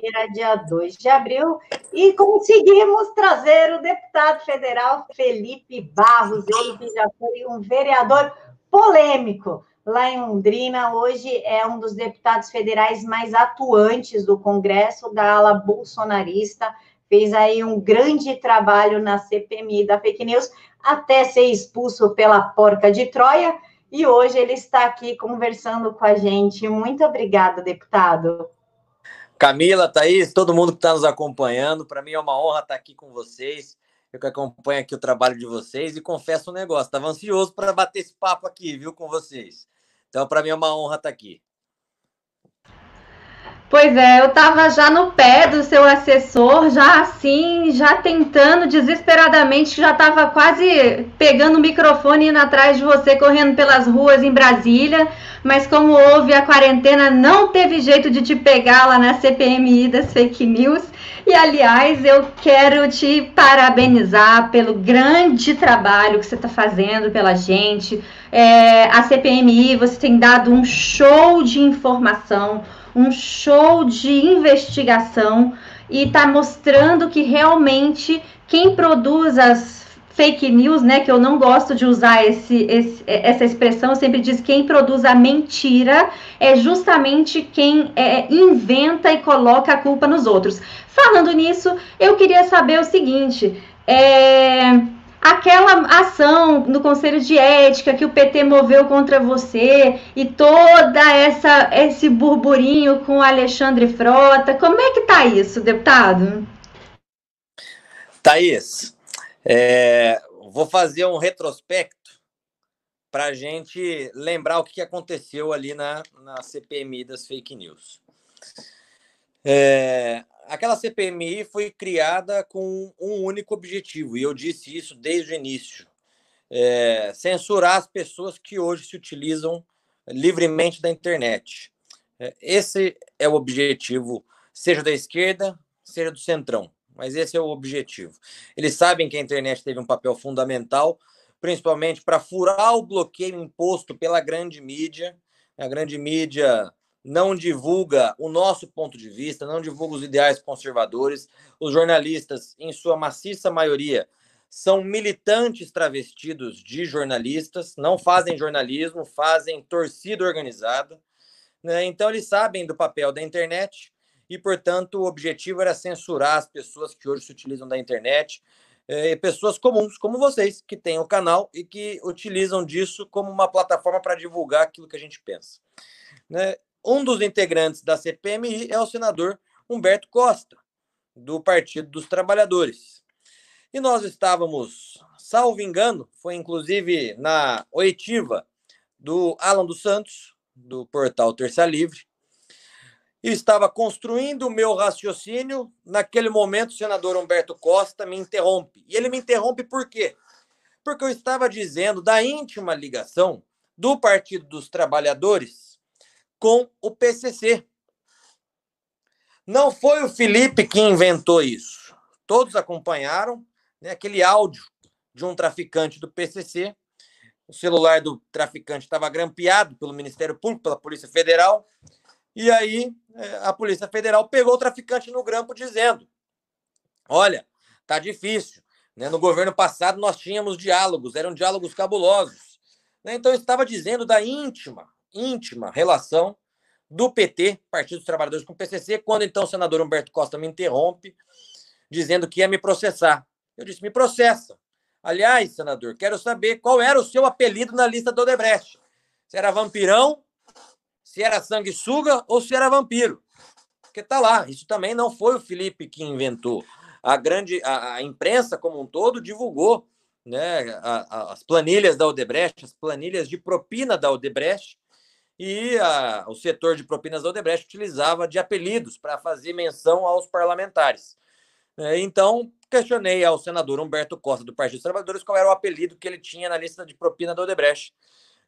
quinta-feira, dia 2 de abril, e conseguimos trazer o deputado federal Felipe Barros, ele que já foi um vereador polêmico lá em Londrina, hoje é um dos deputados federais mais atuantes do Congresso, da ala bolsonarista, fez aí um grande trabalho na CPMI da fake news, até ser expulso pela porca de Troia, e hoje ele está aqui conversando com a gente. Muito obrigada, deputado. Camila, Thaís, todo mundo que está nos acompanhando, para mim é uma honra estar aqui com vocês. Eu que acompanho aqui o trabalho de vocês e confesso um negócio, estava ansioso para bater esse papo aqui, viu, com vocês. Então, para mim é uma honra estar aqui. Pois é, eu estava já no pé do seu assessor, já assim, já tentando desesperadamente, já estava quase pegando o microfone indo atrás de você, correndo pelas ruas em Brasília, mas como houve a quarentena, não teve jeito de te pegar lá na CPMI das fake news. E aliás, eu quero te parabenizar pelo grande trabalho que você está fazendo pela gente. É, a CPMI, você tem dado um show de informação um show de investigação e está mostrando que realmente quem produz as fake news, né, que eu não gosto de usar esse, esse, essa expressão, eu sempre diz quem produz a mentira é justamente quem é, inventa e coloca a culpa nos outros. Falando nisso, eu queria saber o seguinte, é, aquela ação no Conselho de Ética que o PT moveu contra você e toda essa esse burburinho com o Alexandre Frota, como é que tá isso, deputado? Thaís, é, vou fazer um retrospecto para a gente lembrar o que aconteceu ali na, na CPMI das fake news. É, aquela CPMI foi criada com um único objetivo, e eu disse isso desde o início: é, censurar as pessoas que hoje se utilizam livremente da internet. É, esse é o objetivo, seja da esquerda, seja do centrão, mas esse é o objetivo. Eles sabem que a internet teve um papel fundamental, principalmente para furar o bloqueio imposto pela grande mídia. A grande mídia não divulga o nosso ponto de vista, não divulga os ideais conservadores. Os jornalistas, em sua maciça maioria, são militantes travestidos de jornalistas, não fazem jornalismo, fazem torcida organizada. Né? Então, eles sabem do papel da internet e, portanto, o objetivo era censurar as pessoas que hoje se utilizam da internet, é, pessoas comuns, como vocês, que têm o canal e que utilizam disso como uma plataforma para divulgar aquilo que a gente pensa. Né? Um dos integrantes da CPMI é o senador Humberto Costa, do Partido dos Trabalhadores. E nós estávamos, salvo engano, foi inclusive na oitiva do Alan dos Santos, do portal Terça Livre, e estava construindo o meu raciocínio. Naquele momento, o senador Humberto Costa me interrompe. E ele me interrompe por quê? Porque eu estava dizendo da íntima ligação do Partido dos Trabalhadores com o PCC. Não foi o Felipe que inventou isso. Todos acompanharam né, aquele áudio de um traficante do PCC. O celular do traficante estava grampeado pelo Ministério Público, pela Polícia Federal. E aí é, a Polícia Federal pegou o traficante no grampo dizendo: Olha, tá difícil. Né? No governo passado nós tínhamos diálogos, eram diálogos cabulosos. Né? Então estava dizendo da íntima íntima relação do PT, Partido dos Trabalhadores, com o PCC, quando então o senador Humberto Costa me interrompe, dizendo que ia me processar. Eu disse: me processa. Aliás, senador, quero saber qual era o seu apelido na lista do Odebrecht. Se era vampirão, se era sanguessuga ou se era vampiro. Porque tá lá, isso também não foi o Felipe que inventou. A grande a, a imprensa como um todo divulgou né, a, a, as planilhas da Odebrecht, as planilhas de propina da Odebrecht, e a, o setor de propinas da Odebrecht utilizava de apelidos para fazer menção aos parlamentares. É, então, questionei ao senador Humberto Costa, do Partido dos Trabalhadores, qual era o apelido que ele tinha na lista de propina da Odebrecht.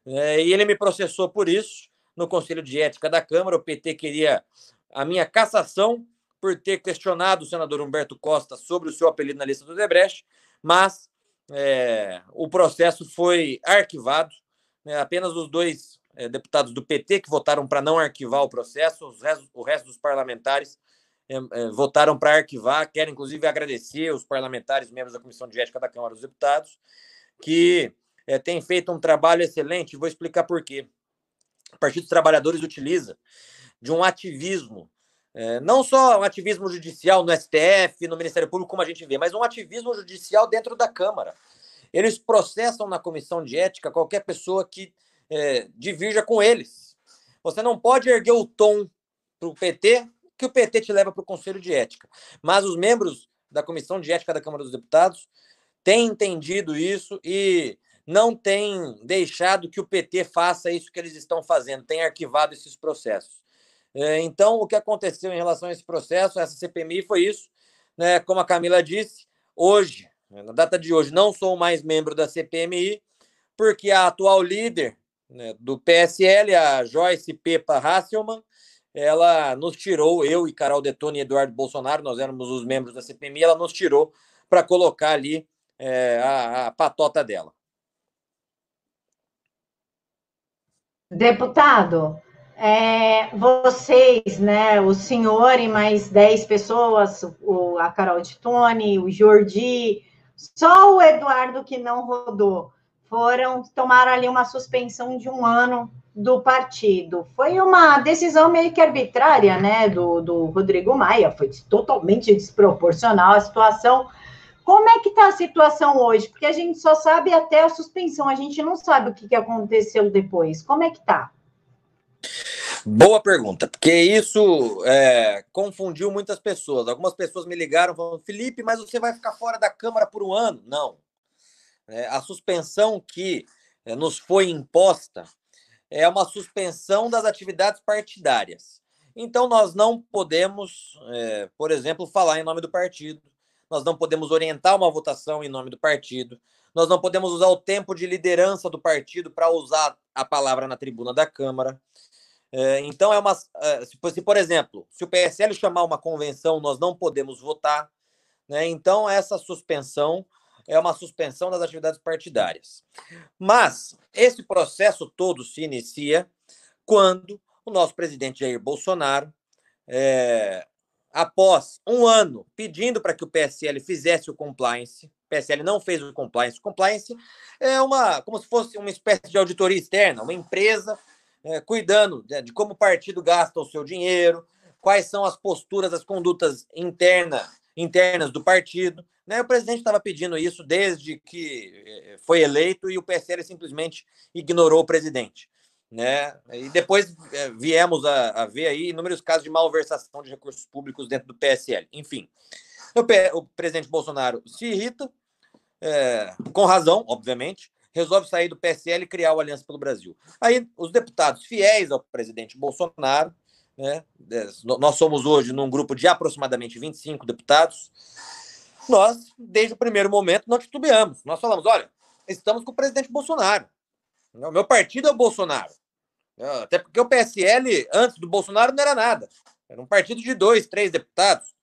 É, e ele me processou por isso no Conselho de Ética da Câmara. O PT queria a minha cassação por ter questionado o senador Humberto Costa sobre o seu apelido na lista do Odebrecht, mas é, o processo foi arquivado. Né, apenas os dois é, deputados do PT que votaram para não arquivar o processo, restos, o resto dos parlamentares é, é, votaram para arquivar. Quero, inclusive, agradecer os parlamentares, membros da Comissão de Ética da Câmara dos Deputados, que é, têm feito um trabalho excelente. Vou explicar por quê. O Partido dos Trabalhadores utiliza de um ativismo, não só um ativismo judicial no STF, no Ministério Público, como a gente vê, mas um ativismo judicial dentro da Câmara. Eles processam na comissão de ética qualquer pessoa que é, divirja com eles. Você não pode erguer o tom para o PT que o PT te leva para o Conselho de Ética. Mas os membros da Comissão de Ética da Câmara dos Deputados têm entendido isso e não têm deixado que o PT faça isso que eles estão fazendo, têm arquivado esses processos. É, então, o que aconteceu em relação a esse processo, essa CPMI, foi isso. Né? Como a Camila disse, hoje, na data de hoje, não sou mais membro da CPMI, porque a atual líder né, do PSL, a Joyce Pepa Hasselmann, ela nos tirou, eu e Carol Detone e Eduardo Bolsonaro, nós éramos os membros da CPMI, ela nos tirou para colocar ali é, a, a patota dela. Deputado, é, vocês, né, o senhor e mais 10 pessoas, o, a Carol de Tone, o Jordi, só o Eduardo que não rodou, foram, tomaram ali uma suspensão de um ano do partido. Foi uma decisão meio que arbitrária, né, do, do Rodrigo Maia, foi totalmente desproporcional a situação. Como é que está a situação hoje? Porque a gente só sabe até a suspensão, a gente não sabe o que, que aconteceu depois. Como é que está? Boa pergunta, porque isso é, confundiu muitas pessoas. Algumas pessoas me ligaram falando, Felipe, mas você vai ficar fora da Câmara por um ano? Não. É, a suspensão que é, nos foi imposta é uma suspensão das atividades partidárias. Então, nós não podemos, é, por exemplo, falar em nome do partido, nós não podemos orientar uma votação em nome do partido, nós não podemos usar o tempo de liderança do partido para usar a palavra na tribuna da Câmara. É, então, é uma. Se, por exemplo, se o PSL chamar uma convenção, nós não podemos votar. Né? Então, essa suspensão é uma suspensão das atividades partidárias. Mas esse processo todo se inicia quando o nosso presidente Jair Bolsonaro, é, após um ano pedindo para que o PSL fizesse o compliance, o PSL não fez o compliance. O compliance é uma, como se fosse uma espécie de auditoria externa, uma empresa é, cuidando de, de como o partido gasta o seu dinheiro, quais são as posturas, as condutas interna, internas do partido. Né? O presidente estava pedindo isso desde que eh, foi eleito e o PSL simplesmente ignorou o presidente. Né? E depois é, viemos a, a, ver aí inúmeros casos de malversação de recursos públicos dentro do PSL. Enfim, o, o presidente Bolsonaro se irrita, é, com razão, obviamente, resolve sair do PSL e criar o Aliança pelo Brasil. Aí os deputados fiéis ao presidente Bolsonaro, né, nós somos hoje num grupo de aproximadamente 25 deputados, nós, desde o primeiro momento, não titubeamos. Nós falamos: olha, estamos com o presidente Bolsonaro. O meu partido é o Bolsonaro. Até porque o PSL, antes do Bolsonaro, não era nada. Era um partido de dois, três deputados.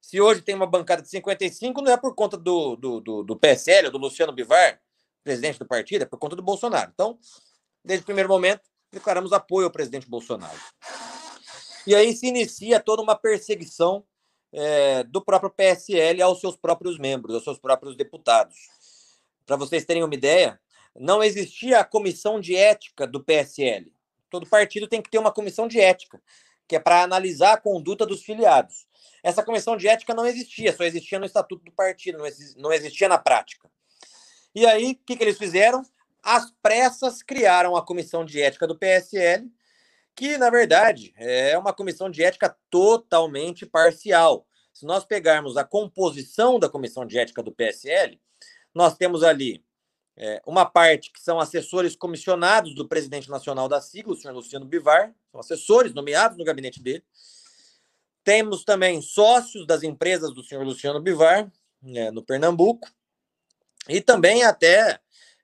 Se hoje tem uma bancada de 55, não é por conta do, do, do, do PSL, do Luciano Bivar, presidente do partido, é por conta do Bolsonaro. Então, desde o primeiro momento, declaramos apoio ao presidente Bolsonaro. E aí se inicia toda uma perseguição é, do próprio PSL aos seus próprios membros, aos seus próprios deputados. Para vocês terem uma ideia, não existia a comissão de ética do PSL. Todo partido tem que ter uma comissão de ética, que é para analisar a conduta dos filiados. Essa comissão de ética não existia, só existia no estatuto do partido, não existia na prática. E aí, o que, que eles fizeram? Às pressas, criaram a comissão de ética do PSL, que, na verdade, é uma comissão de ética totalmente parcial. Se nós pegarmos a composição da comissão de ética do PSL, nós temos ali é, uma parte que são assessores comissionados do presidente nacional da sigla, o senhor Luciano Bivar, são assessores nomeados no gabinete dele. Temos também sócios das empresas do senhor Luciano Bivar, né, no Pernambuco, e também até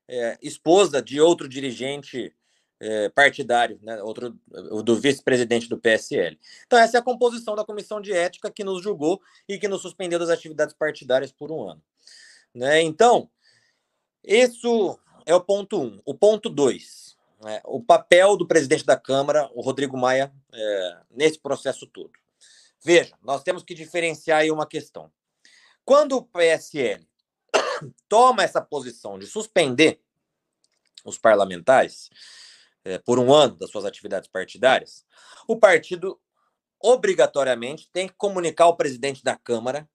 é, esposa de outro dirigente é, partidário, né, outro do vice-presidente do PSL. Então, essa é a composição da comissão de ética que nos julgou e que nos suspendeu das atividades partidárias por um ano. Né? Então, isso é o ponto um. O ponto dois, né, o papel do presidente da Câmara, o Rodrigo Maia, é, nesse processo todo. Veja, nós temos que diferenciar aí uma questão. Quando o PSL toma essa posição de suspender os parlamentares é, por um ano das suas atividades partidárias, o partido obrigatoriamente tem que comunicar ao presidente da Câmara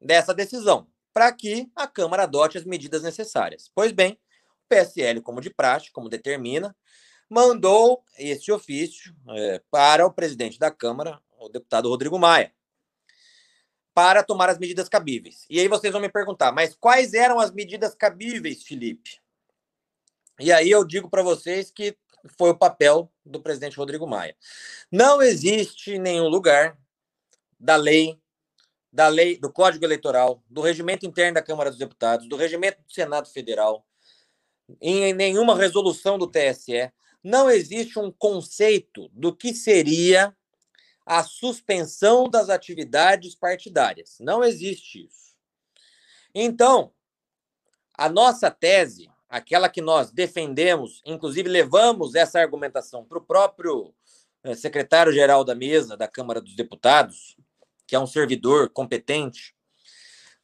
dessa decisão, para que a Câmara adote as medidas necessárias. Pois bem, o PSL, como de praxe, como determina, mandou esse ofício é, para o presidente da Câmara, o deputado Rodrigo Maia, para tomar as medidas cabíveis. E aí vocês vão me perguntar, mas quais eram as medidas cabíveis, Felipe? E aí eu digo para vocês que foi o papel do presidente Rodrigo Maia. Não existe nenhum lugar da lei, da lei do Código Eleitoral, do regimento interno da Câmara dos Deputados, do regimento do Senado Federal, em nenhuma resolução do TSE, não existe um conceito do que seria a suspensão das atividades partidárias. Não existe isso. Então, a nossa tese aquela que nós defendemos, inclusive levamos essa argumentação para o próprio eh, secretário-geral da mesa da Câmara dos Deputados, que é um servidor competente,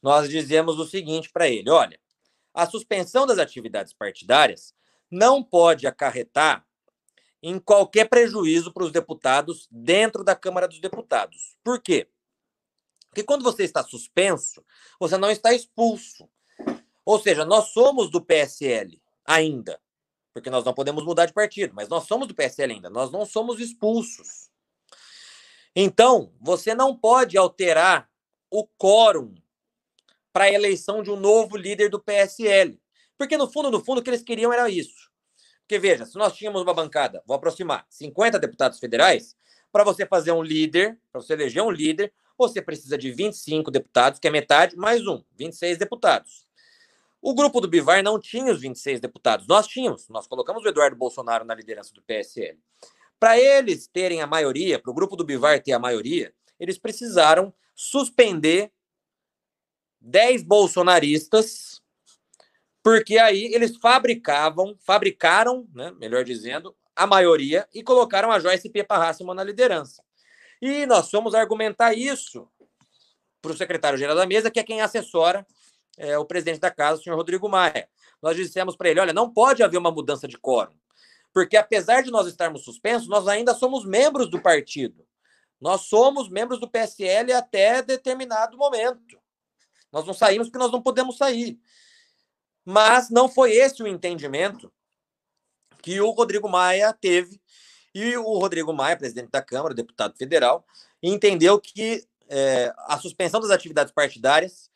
nós dizemos o seguinte para ele: olha, a suspensão das atividades partidárias não pode acarretar em qualquer prejuízo para os deputados dentro da Câmara dos Deputados. Por quê? Porque quando você está suspenso, você não está expulso. Ou seja, nós somos do PSL ainda, porque nós não podemos mudar de partido, mas nós somos do PSL ainda, nós não somos expulsos. Então, você não pode alterar o quórum para a eleição de um novo líder do PSL. Porque, no fundo, no fundo, o que eles queriam era isso. Porque, veja, se nós tínhamos uma bancada, vou aproximar, 50 deputados federais, para você fazer um líder, para você eleger um líder, você precisa de 25 deputados, que é metade, mais um, 26 deputados. O grupo do Bivar não tinha os 26 deputados. Nós tínhamos. Nós colocamos o Eduardo Bolsonaro na liderança do PSL. Para eles terem a maioria, para o grupo do Bivar ter a maioria, eles precisaram suspender 10 bolsonaristas, porque aí eles fabricavam, fabricaram, né, melhor dizendo, a maioria e colocaram a Joyce P. Parrassimo na liderança. E nós fomos argumentar isso para o secretário-geral da mesa, que é quem assessora é, o presidente da casa, o senhor Rodrigo Maia. Nós dissemos para ele: olha, não pode haver uma mudança de quórum, porque apesar de nós estarmos suspensos, nós ainda somos membros do partido. Nós somos membros do PSL até determinado momento. Nós não saímos porque nós não podemos sair. Mas não foi esse o entendimento que o Rodrigo Maia teve. E o Rodrigo Maia, presidente da Câmara, deputado federal, entendeu que é, a suspensão das atividades partidárias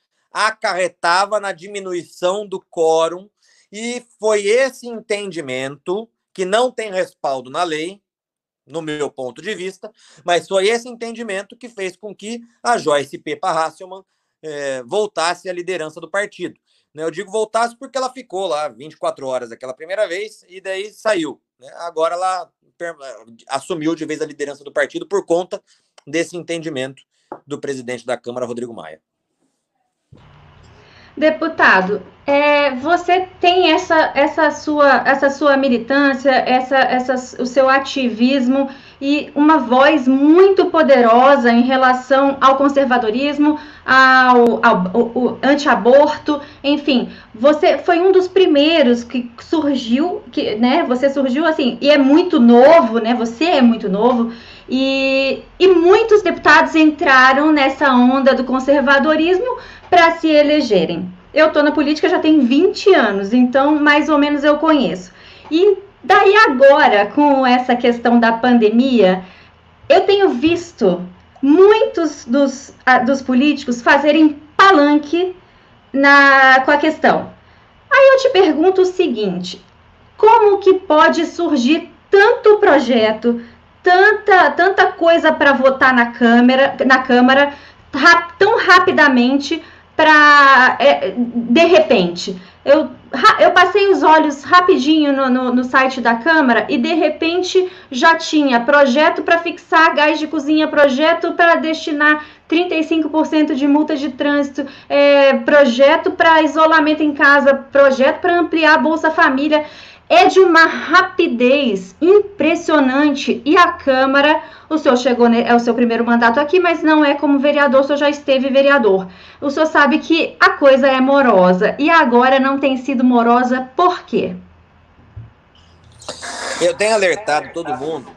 acarretava na diminuição do quórum, e foi esse entendimento, que não tem respaldo na lei, no meu ponto de vista, mas foi esse entendimento que fez com que a Joyce P. Parrasselman é, voltasse à liderança do partido. Né, eu digo voltasse porque ela ficou lá 24 horas aquela primeira vez e daí saiu. Né? Agora ela assumiu de vez a liderança do partido por conta desse entendimento do presidente da Câmara, Rodrigo Maia. Deputado, é, você tem essa, essa, sua, essa sua militância, essa, essa, o seu ativismo e uma voz muito poderosa em relação ao conservadorismo, ao, ao, ao anti-aborto, enfim, você foi um dos primeiros que surgiu, que, né, você surgiu assim, e é muito novo, né, você é muito novo, e, e muitos deputados entraram nessa onda do conservadorismo para se elegerem. Eu estou na política já tem 20 anos, então mais ou menos eu conheço. E daí agora, com essa questão da pandemia, eu tenho visto muitos dos, dos políticos fazerem palanque na, com a questão. Aí eu te pergunto o seguinte: como que pode surgir tanto projeto, tanta, tanta coisa para votar na Câmara, na Câmara rap, tão rapidamente para é, de repente eu, eu passei os olhos rapidinho no, no, no, site da Câmara e de repente já tinha projeto para fixar gás de cozinha, projeto para destinar 35% de multa de trânsito, é, projeto para isolamento em casa, projeto para ampliar a Bolsa Família. É de uma rapidez impressionante e a Câmara, o senhor chegou, é o seu primeiro mandato aqui, mas não é como vereador, o senhor já esteve vereador. O senhor sabe que a coisa é morosa e agora não tem sido morosa por quê? Eu tenho alertado todo mundo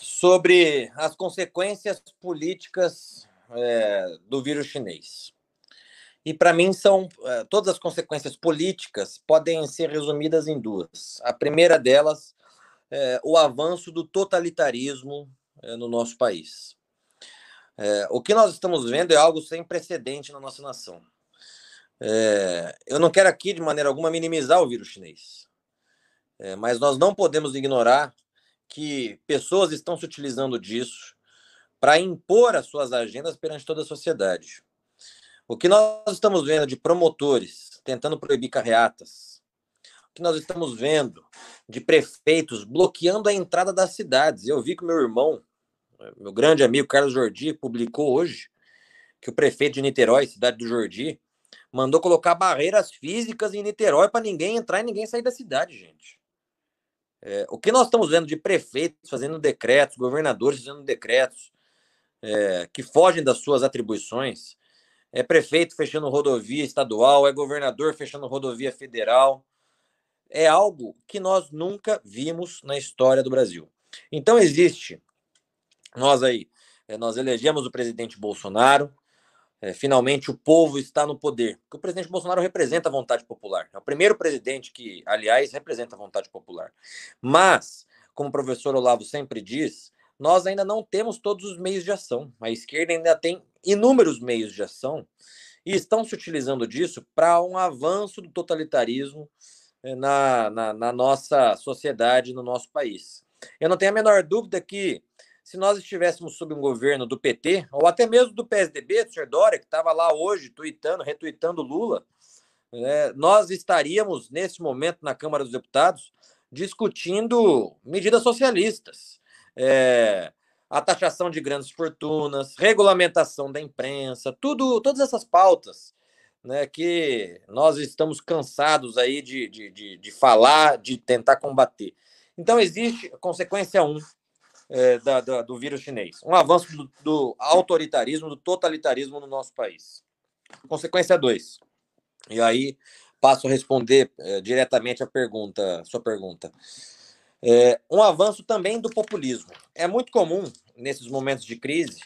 sobre as consequências políticas é, do vírus chinês. E para mim são é, todas as consequências políticas podem ser resumidas em duas. A primeira delas é o avanço do totalitarismo é, no nosso país. É, o que nós estamos vendo é algo sem precedente na nossa nação. É, eu não quero aqui de maneira alguma minimizar o vírus chinês. É, mas nós não podemos ignorar que pessoas estão se utilizando disso para impor as suas agendas perante toda a sociedade. O que nós estamos vendo de promotores tentando proibir carreatas, o que nós estamos vendo de prefeitos bloqueando a entrada das cidades. Eu vi que meu irmão, meu grande amigo Carlos Jordi, publicou hoje que o prefeito de Niterói, cidade do Jordi, mandou colocar barreiras físicas em Niterói para ninguém entrar e ninguém sair da cidade, gente. É, o que nós estamos vendo de prefeitos fazendo decretos, governadores fazendo decretos é, que fogem das suas atribuições, é prefeito fechando rodovia estadual, é governador fechando rodovia federal, é algo que nós nunca vimos na história do Brasil. Então existe, nós aí, é, nós elegemos o presidente Bolsonaro, é, finalmente o povo está no poder. Porque o presidente Bolsonaro representa a vontade popular. É o primeiro presidente que, aliás, representa a vontade popular. Mas, como o professor Olavo sempre diz, nós ainda não temos todos os meios de ação. A esquerda ainda tem inúmeros meios de ação e estão se utilizando disso para um avanço do totalitarismo é, na, na, na nossa sociedade, no nosso país. Eu não tenho a menor dúvida que se nós estivéssemos sob um governo do PT, ou até mesmo do PSDB, do Sr. Dória, que estava lá hoje, tweetando, retuitando Lula, né, nós estaríamos, nesse momento, na Câmara dos Deputados, discutindo medidas socialistas. É, a taxação de grandes fortunas, regulamentação da imprensa, tudo, todas essas pautas né, que nós estamos cansados aí de, de, de, de falar, de tentar combater. Então, existe consequência 1, um, é, da, da, do vírus chinês. Um avanço do, do, autoritarismo, do totalitarismo no nosso país. Consequência 2. E aí passo a responder é, diretamente a pergunta, sua pergunta. É, um avanço também do populismo. É muito comum, nesses momentos de crise,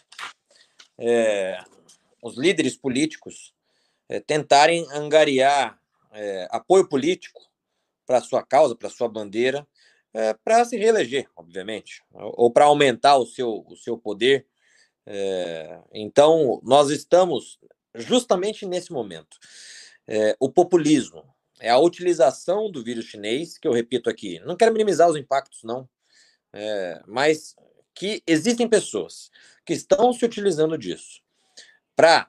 é, os líderes políticos é, tentarem angariar é, apoio político para sua causa, para sua bandeira, é, para se reeleger, obviamente, ou para aumentar o seu, o seu poder. É, então, nós estamos justamente nesse momento. O populismo é a utilização do vírus chinês, que eu repito aqui, não quero minimizar os impactos, não, é, mas que existem pessoas que estão se utilizando disso para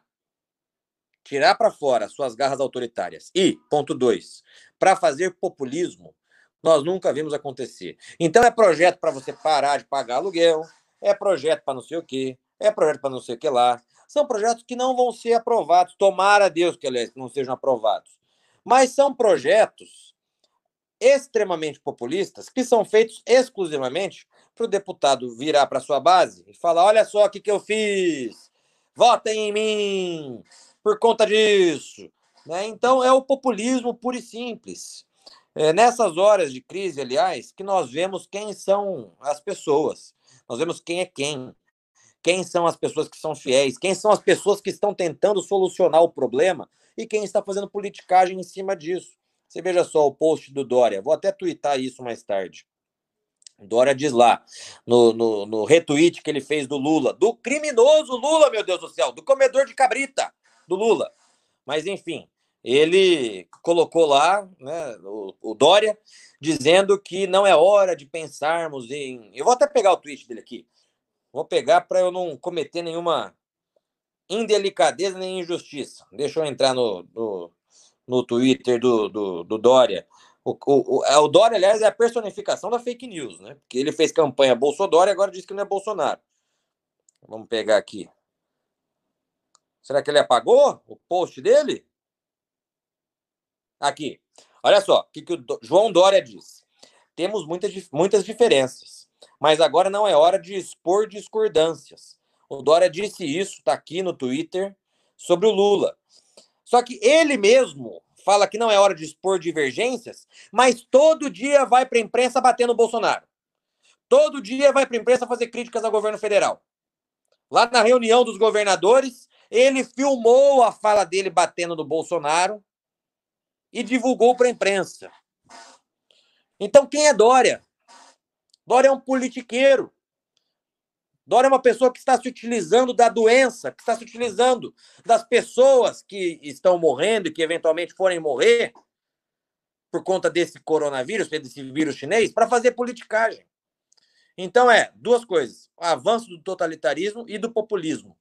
tirar para fora suas garras autoritárias e, ponto dois, para fazer populismo nós nunca vimos acontecer. Então é projeto para você parar de pagar aluguel, é projeto para não sei o quê, é projeto para não sei o que lá. São projetos que não vão ser aprovados. Tomara Deus que eles não sejam aprovados. Mas são projetos extremamente populistas que são feitos exclusivamente para o deputado virar para sua base e falar: olha só o que, que eu fiz, votem em mim por conta disso. Né? Então é o populismo puro e simples. É nessas horas de crise, aliás, que nós vemos quem são as pessoas, nós vemos quem é quem, quem são as pessoas que são fiéis, quem são as pessoas que estão tentando solucionar o problema e quem está fazendo politicagem em cima disso. Você veja só o post do Dória, vou até twittar isso mais tarde. Dória diz lá, no, no, no retweet que ele fez do Lula, do criminoso Lula, meu Deus do céu, do comedor de cabrita do Lula. Mas, enfim, ele colocou lá, né, o, o, Dória, dizendo que não é hora de pensarmos em. Eu vou até pegar o tweet dele aqui. Vou pegar para eu não cometer nenhuma indelicadeza nem injustiça. Deixa eu entrar no, no, no Twitter do, do, do Dória. O, o, o, é, o Dória, aliás, é a personificação da fake news, né? Porque ele fez campanha Bolsonaro e agora diz que não é Bolsonaro. Vamos pegar aqui. Será que ele apagou o post dele? Aqui. Olha só, o que, que o João Dória diz. Temos muitas, muitas diferenças, mas agora não é hora de expor discordâncias. O Dória disse isso, está aqui no Twitter, sobre o Lula. Só que ele mesmo fala que não é hora de expor divergências, mas todo dia vai para a imprensa bater no Bolsonaro. Todo dia vai para a imprensa fazer críticas ao governo federal. Lá na reunião dos governadores, ele filmou a fala dele batendo no Bolsonaro e divulgou para a imprensa. Então, quem é Dória? Dória é um politiqueiro. Dória é uma pessoa que está se utilizando da doença, que está se utilizando das pessoas que estão morrendo e que eventualmente forem morrer por conta desse coronavírus, desse vírus chinês, para fazer politicagem. Então é duas coisas: o avanço do totalitarismo e do populismo.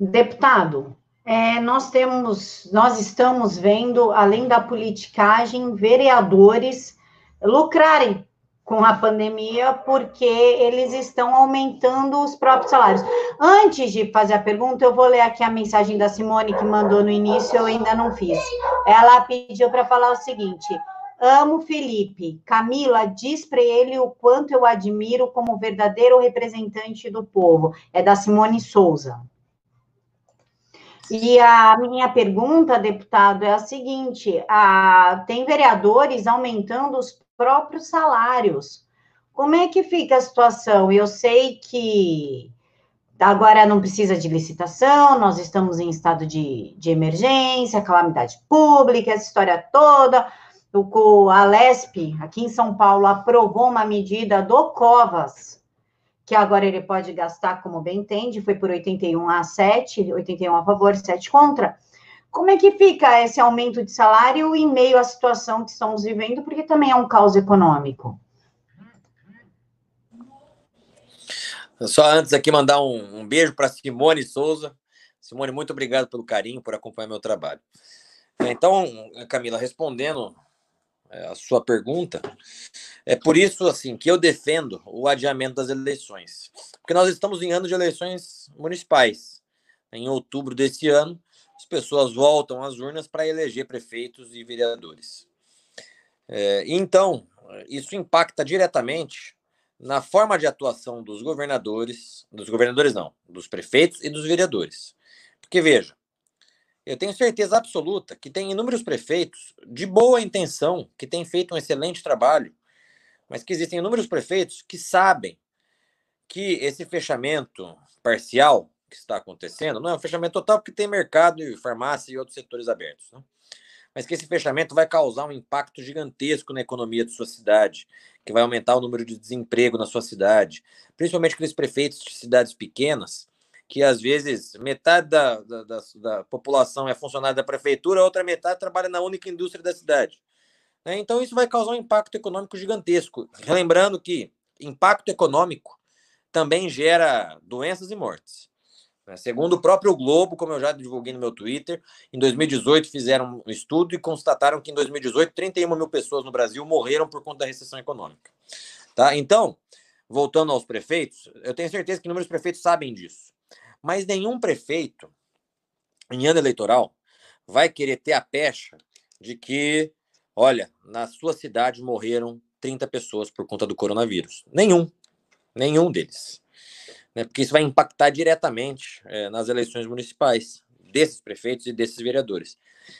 Deputado, é, nós temos, nós estamos vendo, além da politicagem, vereadores lucrarem com a pandemia porque eles estão aumentando os próprios salários. Antes de fazer a pergunta, eu vou ler aqui a mensagem da Simone que mandou no início, eu ainda não fiz. Ela pediu para falar o seguinte: Amo Felipe. Camila, diz para ele o quanto eu admiro como verdadeiro representante do povo. É da Simone Souza. E a minha pergunta, deputado, é a seguinte: a, tem vereadores aumentando os próprios salários. Como é que fica a situação? Eu sei que agora não precisa de licitação, nós estamos em estado de, de emergência, calamidade pública, essa história toda o Alesp, aqui em São Paulo, aprovou uma medida do Covas, que agora ele pode gastar como bem entende, foi por 81 a 7, 81 a favor, 7 contra. Como é que fica esse aumento de salário em meio à situação que estamos vivendo, porque também é um caos econômico? Só antes aqui mandar um, um beijo para Simone Souza. Simone, muito obrigado pelo carinho, por acompanhar meu trabalho. Então, Camila, respondendo é, a sua pergunta, é por isso assim que eu defendo o adiamento das eleições, porque nós estamos em ano de eleições municipais. Em outubro desse ano, as pessoas voltam às urnas para eleger prefeitos e vereadores. É, então, isso impacta diretamente na forma de atuação dos governadores, dos governadores não, dos prefeitos e dos vereadores. Porque veja, eu tenho certeza absoluta que tem inúmeros prefeitos de boa intenção, que têm feito um excelente trabalho, mas que existem inúmeros prefeitos que sabem que esse fechamento parcial que está acontecendo não é um fechamento total, porque tem mercado e farmácia e outros setores abertos, né? mas que esse fechamento vai causar um impacto gigantesco na economia de sua cidade, que vai aumentar o número de desemprego na sua cidade, principalmente aqueles prefeitos de cidades pequenas que às vezes metade da, da, da, da população é funcionária da prefeitura, a outra metade trabalha na única indústria da cidade. Né? Então, isso vai causar um impacto econômico gigantesco. Lembrando que impacto econômico também gera doenças e mortes. Né? Segundo o próprio Globo, como eu já divulguei no meu Twitter, em 2018 fizeram um estudo e constataram que em 2018 31 mil pessoas no Brasil morreram por conta da recessão econômica. Tá? Então, voltando aos prefeitos, eu tenho certeza que inúmeros prefeitos sabem disso. Mas nenhum prefeito, em ano eleitoral, vai querer ter a pecha de que, olha, na sua cidade morreram 30 pessoas por conta do coronavírus. Nenhum. Nenhum deles. Né? Porque isso vai impactar diretamente é, nas eleições municipais desses prefeitos e desses vereadores.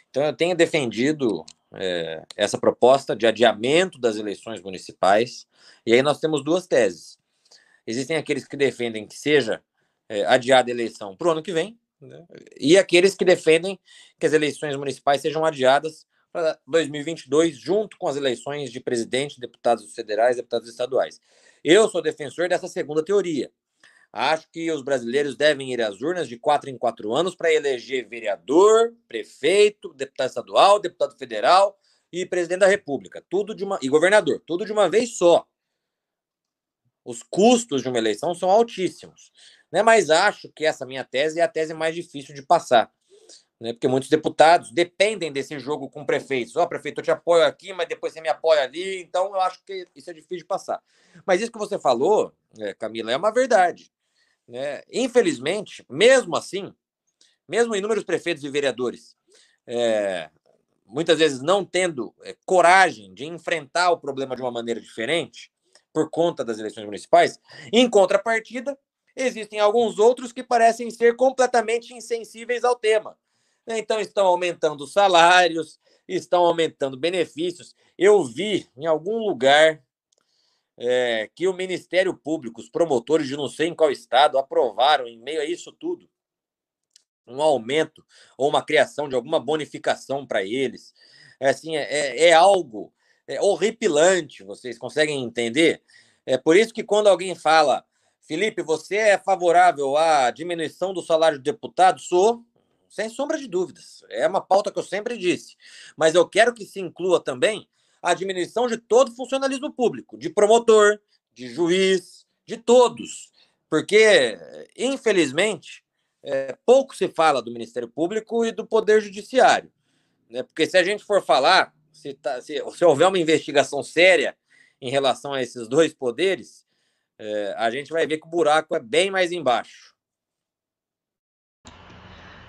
Então, eu tenho defendido é, essa proposta de adiamento das eleições municipais. E aí nós temos duas teses. Existem aqueles que defendem que seja é, adiada a eleição para o ano que vem, né? e aqueles que defendem que as eleições municipais sejam adiadas para 2022, junto com as eleições de presidente, deputados federais, deputados estaduais. Eu sou defensor dessa segunda teoria. Acho que os brasileiros devem ir às urnas de quatro em quatro anos para eleger vereador, prefeito, deputado estadual, deputado federal e presidente da República, tudo de uma e governador, tudo de uma vez só. Os custos de uma eleição são altíssimos. Né? Mas acho que essa minha tese é a tese mais difícil de passar. Né? Porque muitos deputados dependem desse jogo com prefeitos. Ó, oh, prefeito, eu te apoio aqui, mas depois você me apoia ali. Então, eu acho que isso é difícil de passar. Mas isso que você falou, é, Camila, é uma verdade. Né? Infelizmente, mesmo assim, mesmo inúmeros prefeitos e vereadores é, muitas vezes não tendo é, coragem de enfrentar o problema de uma maneira diferente, por conta das eleições municipais. Em contrapartida, existem alguns outros que parecem ser completamente insensíveis ao tema. Então, estão aumentando salários, estão aumentando benefícios. Eu vi em algum lugar é, que o Ministério Público, os promotores de não sei em qual estado, aprovaram, em meio a isso tudo, um aumento ou uma criação de alguma bonificação para eles. É, assim, é, é, é algo é horripilante, vocês conseguem entender? É por isso que quando alguém fala, Felipe, você é favorável à diminuição do salário do deputado? Sou, sem sombra de dúvidas. É uma pauta que eu sempre disse. Mas eu quero que se inclua também a diminuição de todo o funcionalismo público, de promotor, de juiz, de todos. Porque, infelizmente, é, pouco se fala do Ministério Público e do Poder Judiciário. Né? Porque se a gente for falar, se, tá, se, se houver uma investigação séria em relação a esses dois poderes, é, a gente vai ver que o buraco é bem mais embaixo.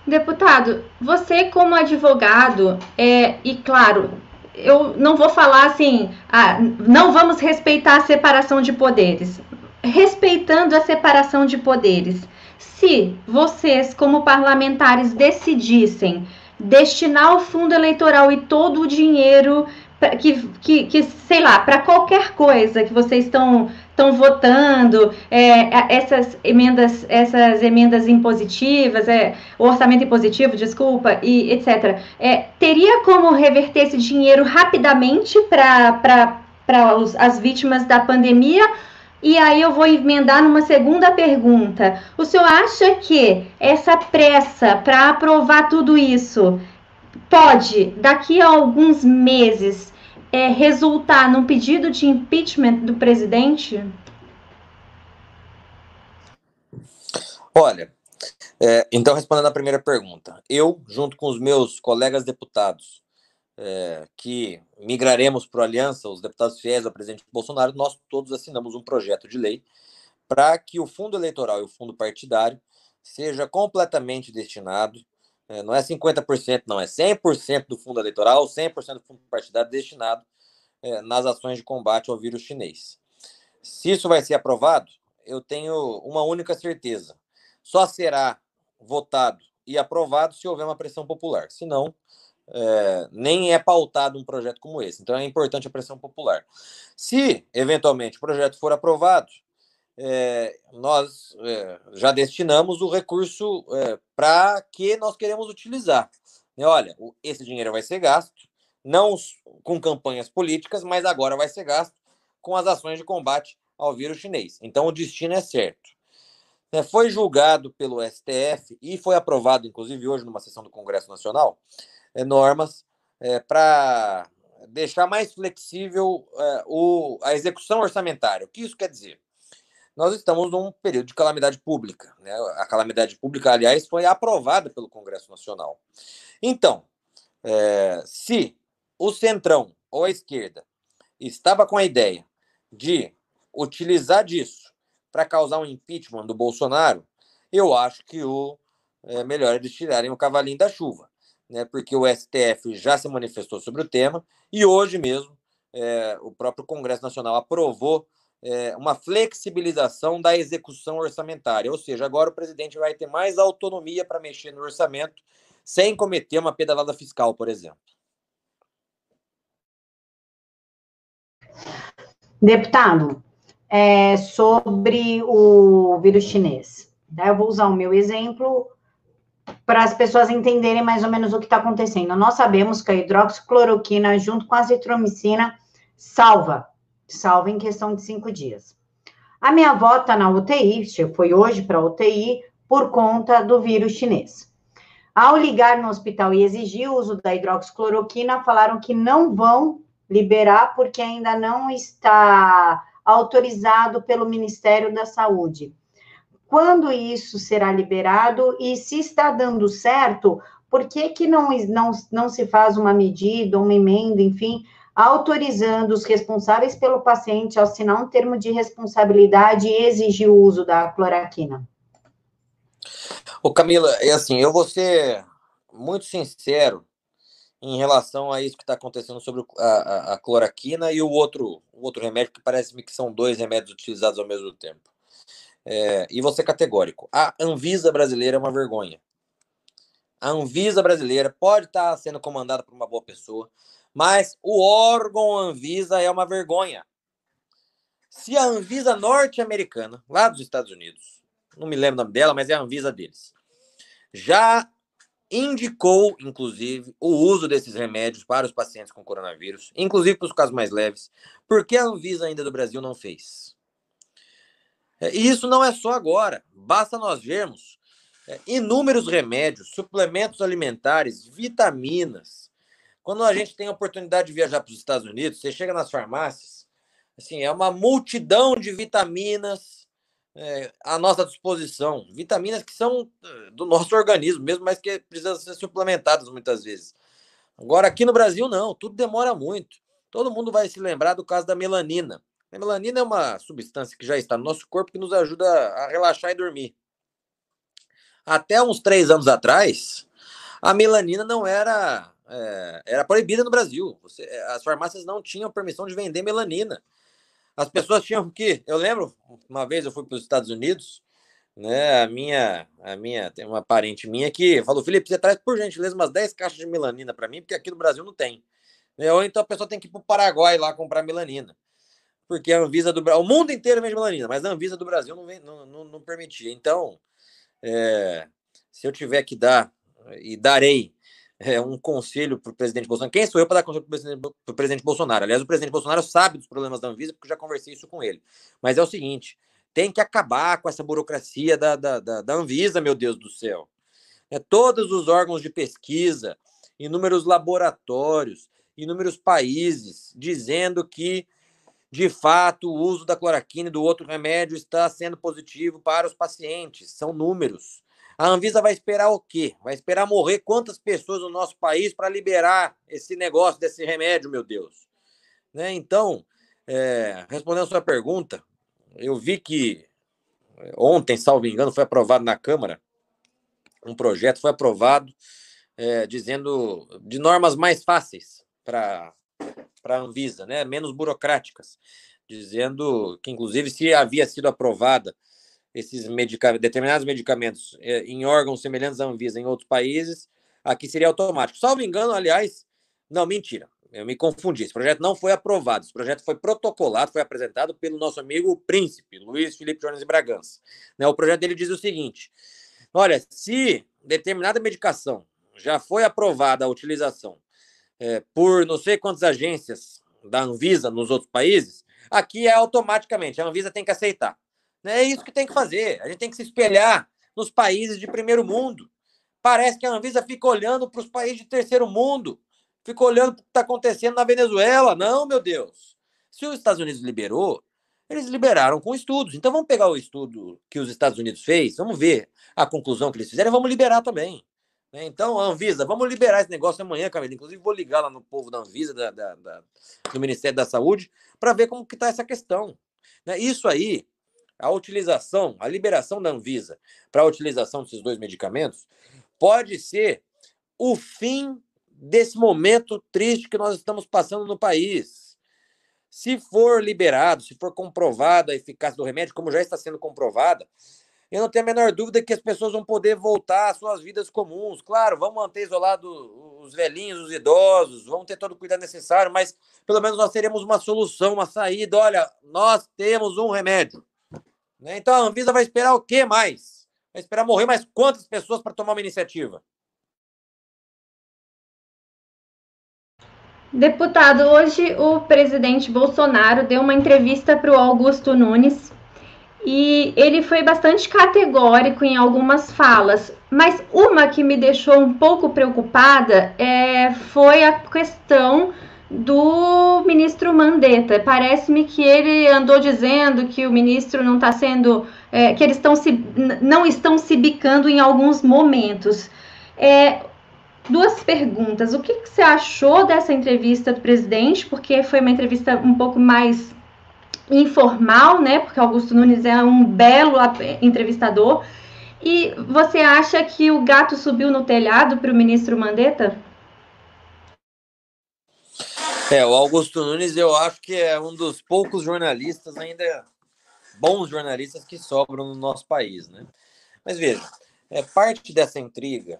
Deputado, você como advogado, é, e claro, eu não vou falar assim, ah, não vamos respeitar a separação de poderes. Respeitando a separação de poderes, se vocês, como parlamentares, decidissem destinar o fundo eleitoral e todo o dinheiro que, que, que sei lá, para qualquer coisa que vocês estão estão votando é, essas emendas essas emendas impositivas é, o orçamento impositivo desculpa e etc é, teria como reverter esse dinheiro rapidamente para as vítimas da pandemia e aí eu vou emendar numa segunda pergunta. O senhor acha que essa pressa para aprovar tudo isso pode, daqui a alguns meses, é, resultar num pedido de impeachment do presidente? Olha, é, então respondendo a primeira pergunta, eu, junto com os meus colegas deputados, é, que migraremos para a Aliança, os deputados fiéis ao presidente Bolsonaro, nós todos assinamos um projeto de lei para que o fundo eleitoral e o fundo partidário seja completamente destinado, é, não é 50%, não, é 100% do fundo eleitoral, 100% do fundo partidário destinado é, nas ações de combate ao vírus chinês. Se isso vai ser aprovado, eu tenho uma única certeza: só será votado e aprovado se houver uma pressão popular. Se não, é, nem é pautado um projeto como esse. Então é importante a pressão popular. Se, eventualmente, o projeto for aprovado, é, nós é, já destinamos o recurso é, para que nós queremos utilizar. E, olha, esse dinheiro vai ser gasto, não com campanhas políticas, mas agora vai ser gasto com as ações de combate ao vírus chinês. Então o destino é certo. É, foi julgado pelo STF e foi aprovado, inclusive, hoje numa sessão do Congresso Nacional, é, normas é, para deixar mais flexível o, a execução orçamentária. O que isso quer dizer? Nós estamos num período de calamidade pública. Né? A calamidade pública, aliás, foi aprovada pelo Congresso Nacional. Então, é, se o centrão ou a esquerda estava com a ideia de utilizar disso para causar um impeachment do Bolsonaro, eu acho que o é, melhor é eles tirarem o cavalinho da chuva né, porque o STF já se manifestou sobre o tema e hoje mesmo é, o próprio Congresso Nacional aprovou é, uma flexibilização da execução orçamentária, ou seja, agora o presidente vai ter mais autonomia para mexer no orçamento sem cometer uma pedalada fiscal, por exemplo. Deputado, é, sobre o vírus chinês. Né, eu vou usar o meu exemplo para as pessoas entenderem mais ou menos o que está acontecendo. Nós sabemos que a hidroxicloroquina, junto com a azitromicina, salva, salva em questão de cinco dias. A minha avó está na UTI, foi hoje para a UTI, por conta do vírus chinês. Ao ligar no hospital e exigir o uso da hidroxicloroquina, falaram que não vão liberar porque ainda não está autorizado pelo Ministério da Saúde quando isso será liberado e se está dando certo, por que, que não, não, não se faz uma medida, uma emenda, enfim, autorizando os responsáveis pelo paciente a assinar um termo de responsabilidade e exigir o uso da cloroquina? Ô Camila, é assim, eu vou ser muito sincero em relação a isso que está acontecendo sobre a, a, a, cloroquina e o outro, o outro remédio, que parece-me que são dois remédios utilizados ao mesmo tempo. É, e você categórico. A Anvisa brasileira é uma vergonha. A Anvisa brasileira pode estar tá sendo comandada por uma boa pessoa, mas o órgão Anvisa é uma vergonha. Se a Anvisa norte-americana, lá dos Estados Unidos, não me lembro o nome dela, mas é a Anvisa deles, já indicou, inclusive, o uso desses remédios para os pacientes com coronavírus, inclusive para os casos mais leves, porque a Anvisa ainda do Brasil não fez. É, e isso não é só agora, basta nós vermos é, inúmeros remédios, suplementos alimentares, vitaminas. Quando a gente tem a oportunidade de viajar para os Estados Unidos, você chega nas farmácias, assim, é uma multidão de vitaminas, é, à nossa disposição. Vitaminas que são eh, do nosso organismo, mesmo, mas que precisam ser suplementadas muitas vezes. Agora, aqui no Brasil, não, tudo demora muito. Todo mundo vai se lembrar do caso da melanina. A melanina é uma substância que já está no nosso corpo que nos ajuda a relaxar e dormir. Até uns três anos atrás, a melanina não era é, era proibida no Brasil. Você, as farmácias não tinham permissão de vender melanina. As pessoas tinham que. Eu lembro, uma vez eu fui para os Estados Unidos, né? A minha, a minha, tem uma parente minha que falou: Felipe, você traz por gentileza umas 10 caixas de melanina para mim, porque aqui no Brasil não tem. Né, ou então a pessoa tem que ir para o Paraguai lá comprar melanina. Porque a Anvisa do Brasil. O mundo inteiro vende melanina, mas a Anvisa do Brasil não, vem, não, não, não permitia. Então, é, se eu tiver que dar, e darei é, um conselho para o presidente Bolsonaro. Quem sou eu para dar conselho para o presidente, Bolsonaro? Aliás, o presidente Bolsonaro sabe dos problemas da Anvisa, porque eu já conversei isso com ele. Mas é o seguinte: tem que acabar com essa burocracia da, da, da, da Anvisa, meu Deus do céu. É, todos os órgãos de pesquisa, inúmeros laboratórios, inúmeros países, dizendo que, de fato, o uso da cloroquina e do outro remédio está sendo positivo para os pacientes. São números. A Anvisa vai esperar o quê? Vai esperar morrer quantas pessoas no nosso país para liberar esse negócio desse remédio, meu Deus? Né? Então, é, respondendo a sua pergunta, eu vi que é, ontem, salvo engano, foi aprovado na Câmara um projeto, foi aprovado é, dizendo de normas mais fáceis para a Anvisa, né? menos burocráticas, dizendo que, inclusive, se havia sido aprovada esses medicamentos, determinados medicamentos é, em órgãos semelhantes à Anvisa em outros países, aqui seria automático. Salvo engano, aliás, não, mentira, eu me confundi. Esse projeto não foi aprovado, esse projeto foi protocolado, foi apresentado pelo nosso amigo príncipe, Luiz Felipe Jones Bragança. Né, o projeto dele diz o seguinte: olha, se determinada medicação já foi aprovada a utilização é, por não sei quantas agências da Anvisa nos outros países, aqui é automaticamente, a Anvisa tem que aceitar. É isso que tem que fazer. A gente tem que se espelhar nos países de primeiro mundo. Parece que a Anvisa fica olhando para os países de terceiro mundo, fica olhando o que está acontecendo na Venezuela. Não, meu Deus. Se os Estados Unidos liberou, eles liberaram com estudos. Então vamos pegar o estudo que os Estados Unidos fez, vamos ver a conclusão que eles fizeram e vamos liberar também. Né? Então, Anvisa, vamos liberar esse negócio amanhã, Camila. Inclusive, vou ligar lá no povo da Anvisa, da, da, da do Ministério da Saúde, para ver como que está essa questão. Né? Isso aí a utilização, a liberação da Anvisa para a utilização desses dois medicamentos pode ser o fim desse momento triste que nós estamos passando no país. Se for liberado, se for comprovada a eficácia do remédio, como já está sendo comprovada, eu não tenho a menor dúvida que as pessoas vão poder voltar às suas vidas comuns. Claro, vamos manter isolado os velhinhos, os idosos, vamos ter todo o cuidado necessário, mas pelo menos nós teremos uma solução, uma saída. Olha, nós temos um remédio. Né? Então a Anvisa vai esperar o que mais? Vai esperar morrer mais quantas pessoas para tomar uma iniciativa? Deputado, hoje o presidente Bolsonaro deu uma entrevista para o Augusto Nunes e ele foi bastante categórico em algumas falas, mas uma que me deixou um pouco preocupada é, foi a questão do ministro Mandetta. Parece-me que ele andou dizendo que o ministro não está sendo, é, que eles estão se, não estão se bicando em alguns momentos. É, duas perguntas. O que, que você achou dessa entrevista do presidente? Porque foi uma entrevista um pouco mais informal, né? Porque Augusto Nunes é um belo entrevistador. E você acha que o gato subiu no telhado para o ministro Mandetta? É, o Augusto Nunes eu acho que é um dos poucos jornalistas ainda bons jornalistas que sobram no nosso país, né? Mas veja, é, parte dessa intriga,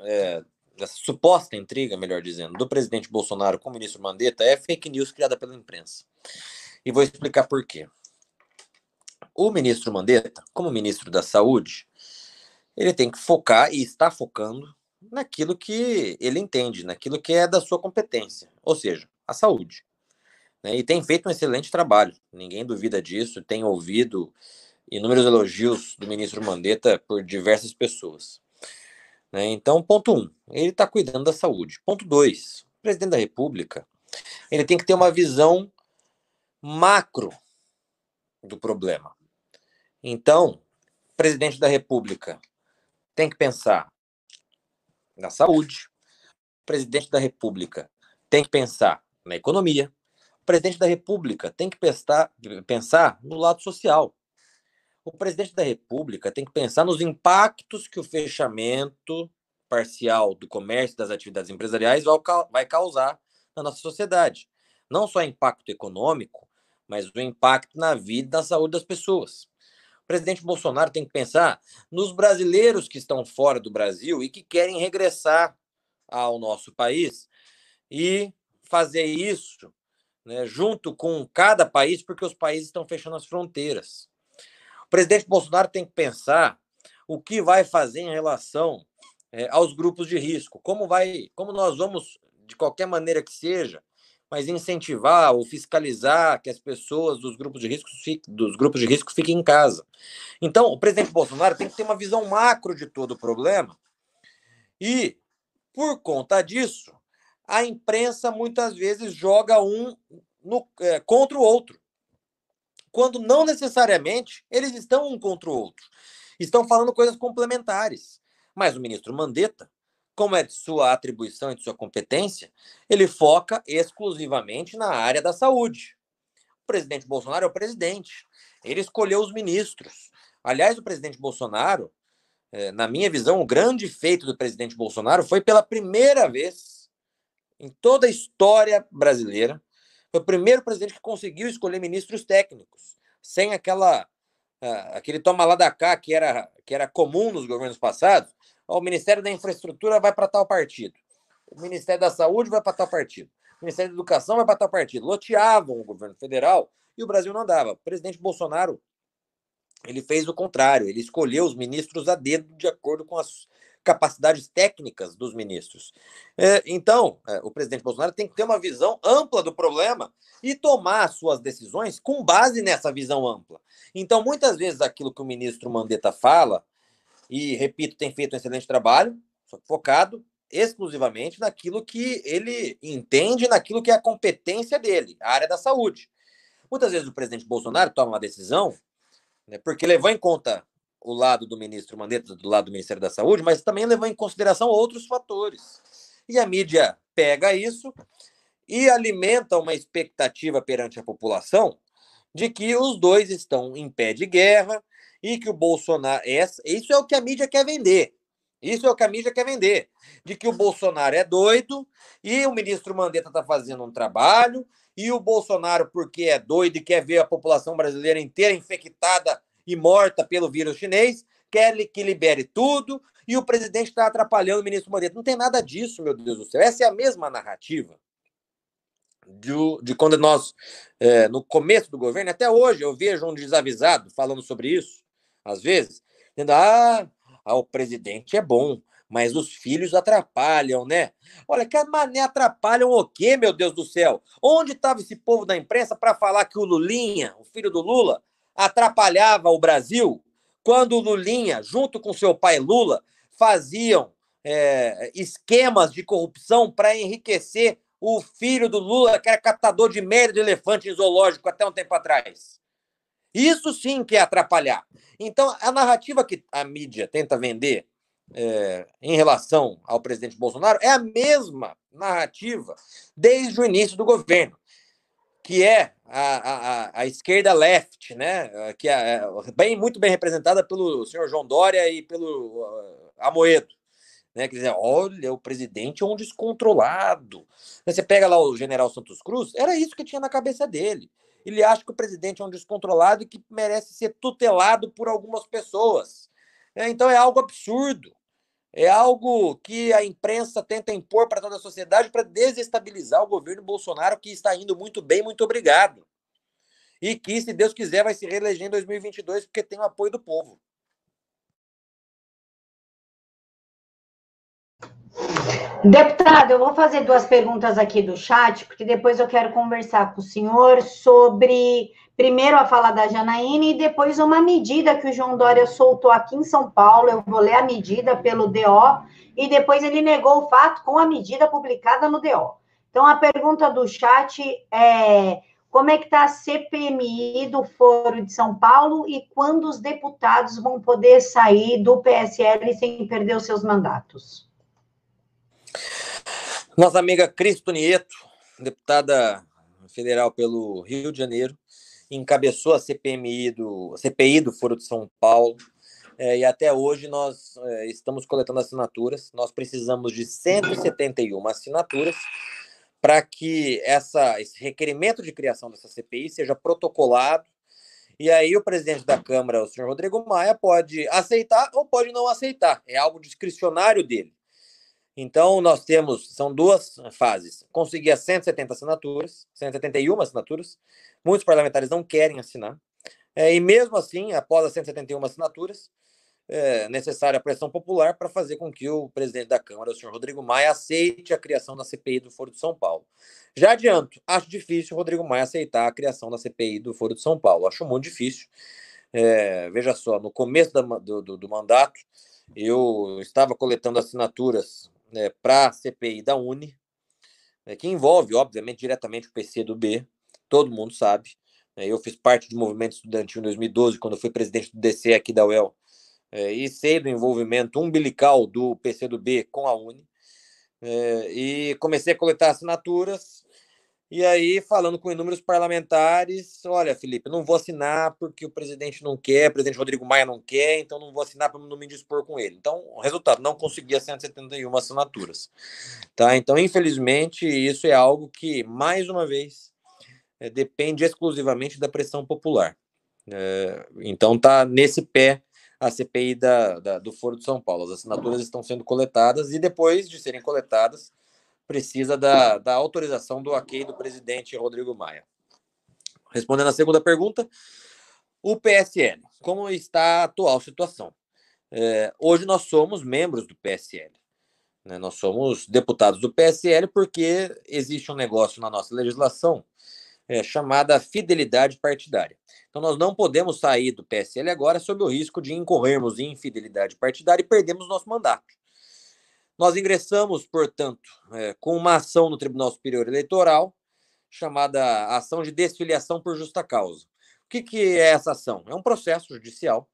é, dessa suposta intriga, melhor dizendo, do presidente Bolsonaro com o ministro Mandetta é fake news criada pela imprensa. E vou explicar por quê. O ministro Mandetta, como ministro da Saúde, ele tem que focar e está focando naquilo que ele entende, naquilo que é da sua competência, ou seja, a saúde. Né? E tem feito um excelente trabalho, ninguém duvida disso, tem ouvido inúmeros elogios do ministro Mandetta por diversas pessoas. Né? Então, ponto um, ele está cuidando da saúde. Ponto dois, o presidente da República ele tem que ter uma visão macro do problema. Então, presidente da República tem que pensar na saúde, o presidente da República tem que pensar na economia, o presidente da República tem que pensar, pensar no lado social. O presidente da República tem que pensar nos impactos que o fechamento parcial do comércio das atividades empresariais vai causar na nossa sociedade. Não só impacto econômico, mas o impacto na vida e na saúde das pessoas. O presidente Bolsonaro tem que pensar nos brasileiros que estão fora do Brasil e que querem regressar ao nosso país e fazer isso né, junto com cada país, porque os países estão fechando as fronteiras. O presidente Bolsonaro tem que pensar o que vai fazer em relação é, aos grupos de risco, como vai, como nós vamos, de qualquer maneira que seja, mas incentivar ou fiscalizar que as pessoas dos grupos de risco dos grupos de risco fiquem em casa. Então, o presidente Bolsonaro tem que ter uma visão macro de todo o problema. E por conta disso, a imprensa muitas vezes joga um no, é, contra o outro, quando não necessariamente eles estão um contra o outro. Estão falando coisas complementares. Mas o ministro Mandetta, como é de sua atribuição e de sua competência, ele foca exclusivamente na área da saúde. O presidente Bolsonaro é o presidente. Ele escolheu os ministros. Aliás, o presidente Bolsonaro, é, na minha visão, o grande feito do presidente Bolsonaro foi pela primeira vez em toda a história brasileira, foi o primeiro presidente que conseguiu escolher ministros técnicos, sem aquela uh, aquele toma lá da cá que era que era comum nos governos passados. O Ministério da Infraestrutura vai para tal partido. O Ministério da Saúde vai para tal partido. O Ministério da Educação vai para tal partido. Loteavam o governo federal e o Brasil não dava. O presidente Bolsonaro ele fez o contrário. Ele escolheu os ministros a dedo de acordo com as capacidades técnicas dos ministros. É, então, é, o presidente Bolsonaro tem que ter uma visão ampla do problema e tomar suas decisões com base nessa visão ampla. Então, muitas vezes, aquilo que o ministro Mandetta fala, e repito, tem feito um excelente trabalho, focado exclusivamente naquilo que ele entende, naquilo que é a competência dele, a área da saúde. Muitas vezes o presidente Bolsonaro toma uma decisão, né, porque levou em conta o lado do ministro Mandetta, do lado do Ministério da Saúde, mas também levou em consideração outros fatores. E a mídia pega isso e alimenta uma expectativa perante a população de que os dois estão em pé de guerra e que o Bolsonaro. Isso é o que a mídia quer vender. Isso é o que a mídia quer vender. De que o Bolsonaro é doido e o ministro Mandetta está fazendo um trabalho, e o Bolsonaro, porque é doido e quer ver a população brasileira inteira infectada e morta pelo vírus chinês, quer que libere tudo, e o presidente está atrapalhando o ministro Mandetta. Não tem nada disso, meu Deus do céu. Essa é a mesma narrativa de, de quando nós, é, no começo do governo, até hoje, eu vejo um desavisado falando sobre isso, às vezes, dizendo: ah, ah o presidente é bom, mas os filhos atrapalham, né? Olha, que mané atrapalham o quê, meu Deus do céu? Onde estava esse povo da imprensa para falar que o Lulinha, o filho do Lula, atrapalhava o Brasil quando o Lulinha, junto com seu pai Lula, faziam é, esquemas de corrupção para enriquecer o filho do Lula, que era captador de merda de elefante em zoológico até um tempo atrás. Isso sim que é atrapalhar. Então, a narrativa que a mídia tenta vender é, em relação ao presidente Bolsonaro é a mesma narrativa desde o início do governo que é a, a, a esquerda left, né? que é, é bem, muito bem representada pelo senhor João Dória e pelo uh, Amoedo. Né? Quer dizer, olha, o presidente é um descontrolado. Você pega lá o general Santos Cruz, era isso que tinha na cabeça dele. Ele acha que o presidente é um descontrolado e que merece ser tutelado por algumas pessoas. É, então é algo absurdo. É algo que a imprensa tenta impor para toda a sociedade para desestabilizar o governo Bolsonaro, que está indo muito bem, muito obrigado. E que, se Deus quiser, vai se reeleger em 2022 porque tem o apoio do povo. Deputado, eu vou fazer duas perguntas aqui do chat, porque depois eu quero conversar com o senhor sobre, primeiro, a fala da Janaína e depois uma medida que o João Dória soltou aqui em São Paulo. Eu vou ler a medida pelo DO e depois ele negou o fato com a medida publicada no DO. Então, a pergunta do chat é como é que está a CPMI do Foro de São Paulo e quando os deputados vão poder sair do PSL sem perder os seus mandatos? Nossa amiga Cristo Nieto, deputada federal pelo Rio de Janeiro, encabeçou a CPMI do, CPI do Foro de São Paulo. É, e até hoje nós é, estamos coletando assinaturas. Nós precisamos de 171 assinaturas para que essa, esse requerimento de criação dessa CPI seja protocolado. E aí o presidente da Câmara, o senhor Rodrigo Maia, pode aceitar ou pode não aceitar. É algo discricionário dele. Então, nós temos, são duas fases. Conseguir as 170 assinaturas, 171 assinaturas. Muitos parlamentares não querem assinar. É, e mesmo assim, após as 171 assinaturas, é necessária a pressão popular para fazer com que o presidente da Câmara, o senhor Rodrigo Maia, aceite a criação da CPI do Foro de São Paulo. Já adianto, acho difícil o Rodrigo Maia aceitar a criação da CPI do Foro de São Paulo. Acho muito difícil. É, veja só, no começo da, do, do, do mandato, eu estava coletando assinaturas né, para a CPI da Uni, né, que envolve, obviamente, diretamente o PC do B, todo mundo sabe. Né, eu fiz parte do movimento estudantil em 2012, quando fui presidente do DC aqui da UEL, é, e sei do envolvimento umbilical do PC do B com a Uni. É, e comecei a coletar assinaturas e aí, falando com inúmeros parlamentares, olha, Felipe, não vou assinar porque o presidente não quer, o presidente Rodrigo Maia não quer, então não vou assinar para não me dispor com ele. Então, o resultado, não consegui as 171 assinaturas. Tá? Então, infelizmente, isso é algo que, mais uma vez, é, depende exclusivamente da pressão popular. É, então, tá nesse pé a CPI da, da, do Foro de São Paulo. As assinaturas estão sendo coletadas e, depois de serem coletadas, precisa da, da autorização do ok do presidente Rodrigo Maia. Respondendo à segunda pergunta, o PSL, como está a atual situação? É, hoje nós somos membros do PSL. Né? Nós somos deputados do PSL porque existe um negócio na nossa legislação é, chamada fidelidade partidária. Então nós não podemos sair do PSL agora sob o risco de incorrermos em infidelidade partidária e perdermos nosso mandato. Nós ingressamos, portanto, é, com uma ação no Tribunal Superior Eleitoral, chamada Ação de Desfiliação por Justa Causa. O que, que é essa ação? É um processo judicial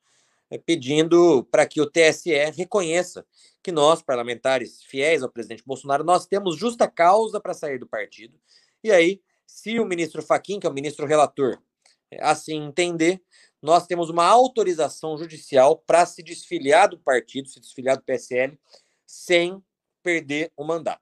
é, pedindo para que o TSE reconheça que nós, parlamentares fiéis ao presidente Bolsonaro, nós temos justa causa para sair do partido. E aí, se o ministro Faquim, que é o ministro relator, é, assim entender, nós temos uma autorização judicial para se desfiliar do partido, se desfiliar do PSL, sem perder o mandato.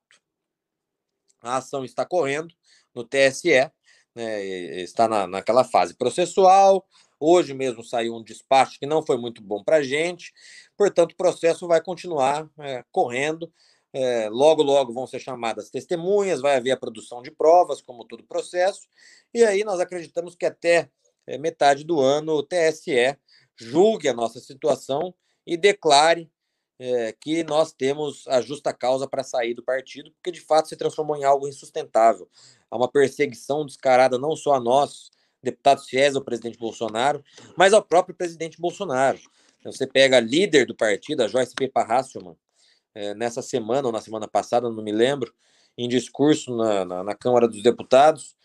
A ação está correndo no TSE, né, está na, naquela fase processual. Hoje mesmo saiu um despacho que não foi muito bom para a gente, portanto, o processo vai continuar é, correndo. É, logo, logo vão ser chamadas testemunhas, vai haver a produção de provas, como todo processo, e aí nós acreditamos que até é, metade do ano o TSE julgue a nossa situação e declare é, que nós temos a justa causa para sair do partido, porque de fato se transformou em algo insustentável. Há uma perseguição descarada não só a nós, deputados fiéis ao presidente Bolsonaro, mas ao próprio presidente Bolsonaro. Então, você pega a líder do partido, a Joyce P. Hasselman, é, nessa semana ou na semana passada, não me lembro, em discurso na, na, na Câmara dos Deputados,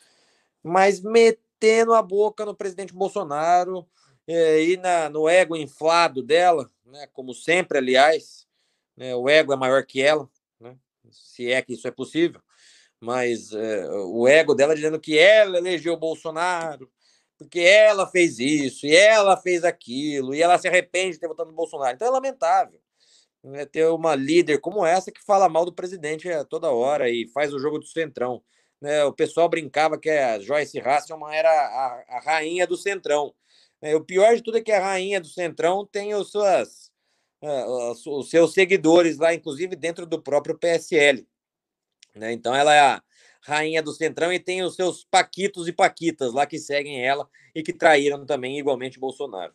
mas metendo a boca no presidente Bolsonaro e na, no ego inflado dela, né? Como sempre, aliás, né? o ego é maior que ela, né? Se é que isso é possível, mas é, o ego dela dizendo que ela elegeu Bolsonaro, porque ela fez isso e ela fez aquilo e ela se arrepende de ter votado no Bolsonaro. Então é lamentável. né, ter uma líder como essa que fala mal do presidente toda hora e faz o jogo do centrão. Né? O pessoal brincava que a Joyce Hasselman era a, a rainha do centrão. Né? O pior de tudo é que a rainha do centrão tem os, suas, uh, os seus seguidores lá, inclusive dentro do próprio PSL. Né? Então ela é a rainha do centrão e tem os seus paquitos e paquitas lá que seguem ela e que traíram também igualmente Bolsonaro.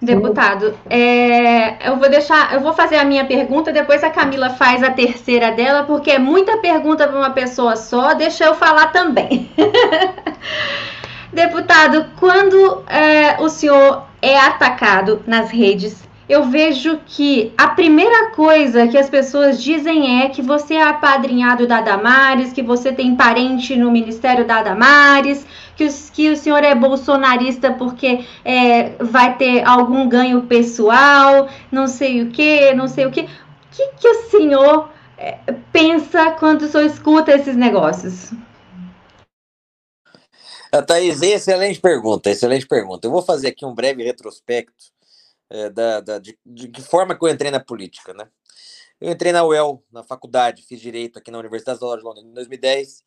Deputado, é, eu vou deixar, eu vou fazer a minha pergunta, depois a Camila faz a terceira dela, porque é muita pergunta para uma pessoa só, deixa eu falar também. Deputado, quando é, o senhor é atacado nas redes, eu vejo que a primeira coisa que as pessoas dizem é que você é apadrinhado da Damares, que você tem parente no Ministério da Damares, que, os, que o senhor é bolsonarista porque é, vai ter algum ganho pessoal, não sei o que, não sei o que. O que, que o senhor é, pensa quando o senhor escuta esses negócios? Thaís, excelente pergunta, excelente pergunta. Eu vou fazer aqui um breve retrospecto é, da, da, de, de que forma que eu entrei na política, né? Eu entrei na UEL, na faculdade, fiz direito aqui na Universidade de Londres em 2010.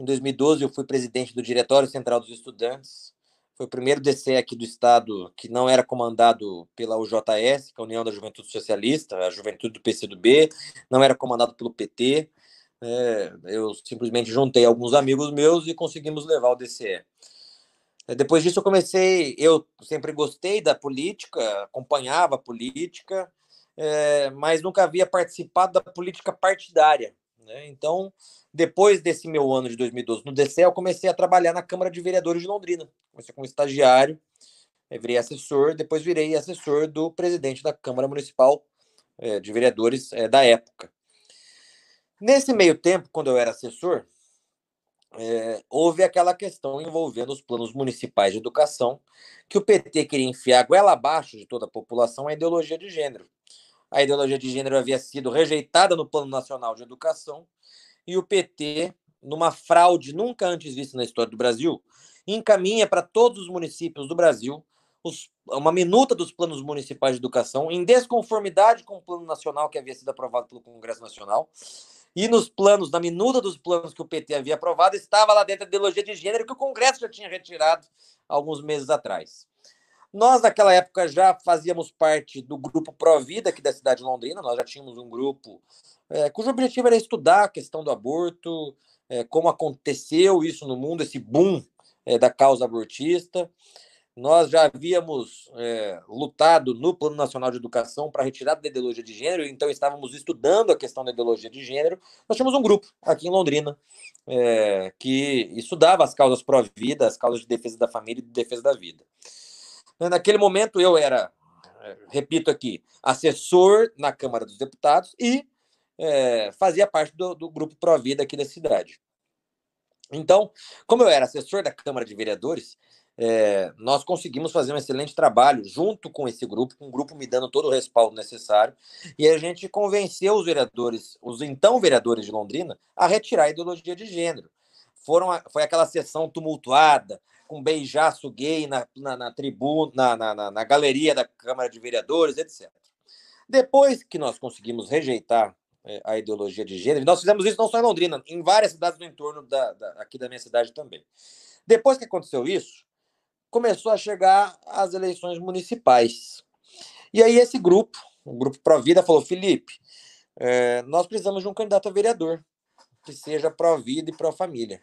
Em 2012, eu fui presidente do Diretório Central dos Estudantes. Foi o primeiro DC aqui do estado que não era comandado pela UJS, que é a União da Juventude Socialista, a Juventude do PCdoB, não era comandado pelo PT. É, eu simplesmente juntei alguns amigos meus e conseguimos levar o DCE. É, depois disso, eu comecei. Eu sempre gostei da política, acompanhava a política, é, mas nunca havia participado da política partidária. Né? Então, depois desse meu ano de 2012 no DCE, eu comecei a trabalhar na Câmara de Vereadores de Londrina. Comecei como estagiário, virei assessor, depois virei assessor do presidente da Câmara Municipal é, de Vereadores é, da época. Nesse meio tempo, quando eu era assessor, é, houve aquela questão envolvendo os planos municipais de educação, que o PT queria enfiar goela abaixo de toda a população a ideologia de gênero. A ideologia de gênero havia sido rejeitada no Plano Nacional de Educação e o PT, numa fraude nunca antes vista na história do Brasil, encaminha para todos os municípios do Brasil os, uma minuta dos planos municipais de educação, em desconformidade com o plano nacional que havia sido aprovado pelo Congresso Nacional, e nos planos, na minuta dos planos que o PT havia aprovado, estava lá dentro a ideologia de gênero que o Congresso já tinha retirado alguns meses atrás. Nós, naquela época, já fazíamos parte do grupo Provida aqui da cidade de Londrina, nós já tínhamos um grupo é, cujo objetivo era estudar a questão do aborto, é, como aconteceu isso no mundo, esse boom é, da causa abortista. Nós já havíamos lutado no Plano Nacional de Educação para retirada da ideologia de gênero, então estávamos estudando a questão da ideologia de gênero. Nós tínhamos um grupo aqui em Londrina que estudava as causas pró-vida, as causas de defesa da família e de defesa da vida. Naquele momento eu era, é, repito aqui, assessor na Câmara dos Deputados e é, fazia parte do, do grupo Pró-Vida aqui da cidade. Então, como eu era assessor da Câmara de Vereadores, é, nós conseguimos fazer um excelente trabalho junto com esse grupo, com o grupo me dando todo o respaldo necessário, e a gente convenceu os vereadores, os então vereadores de Londrina, a retirar a ideologia de gênero. Foram, foi aquela sessão tumultuada, com beijaço gay na, na, na tribuna, na, na, na galeria da Câmara de Vereadores, etc. Depois que nós conseguimos rejeitar é, a ideologia de gênero, nós fizemos isso não só em Londrina, em várias cidades do entorno da, da, aqui da minha cidade também. Depois que aconteceu isso, começou a chegar as eleições municipais. E aí esse grupo, o grupo Provida, falou: Felipe, é, nós precisamos de um candidato a vereador que seja pró-vida e pró-família.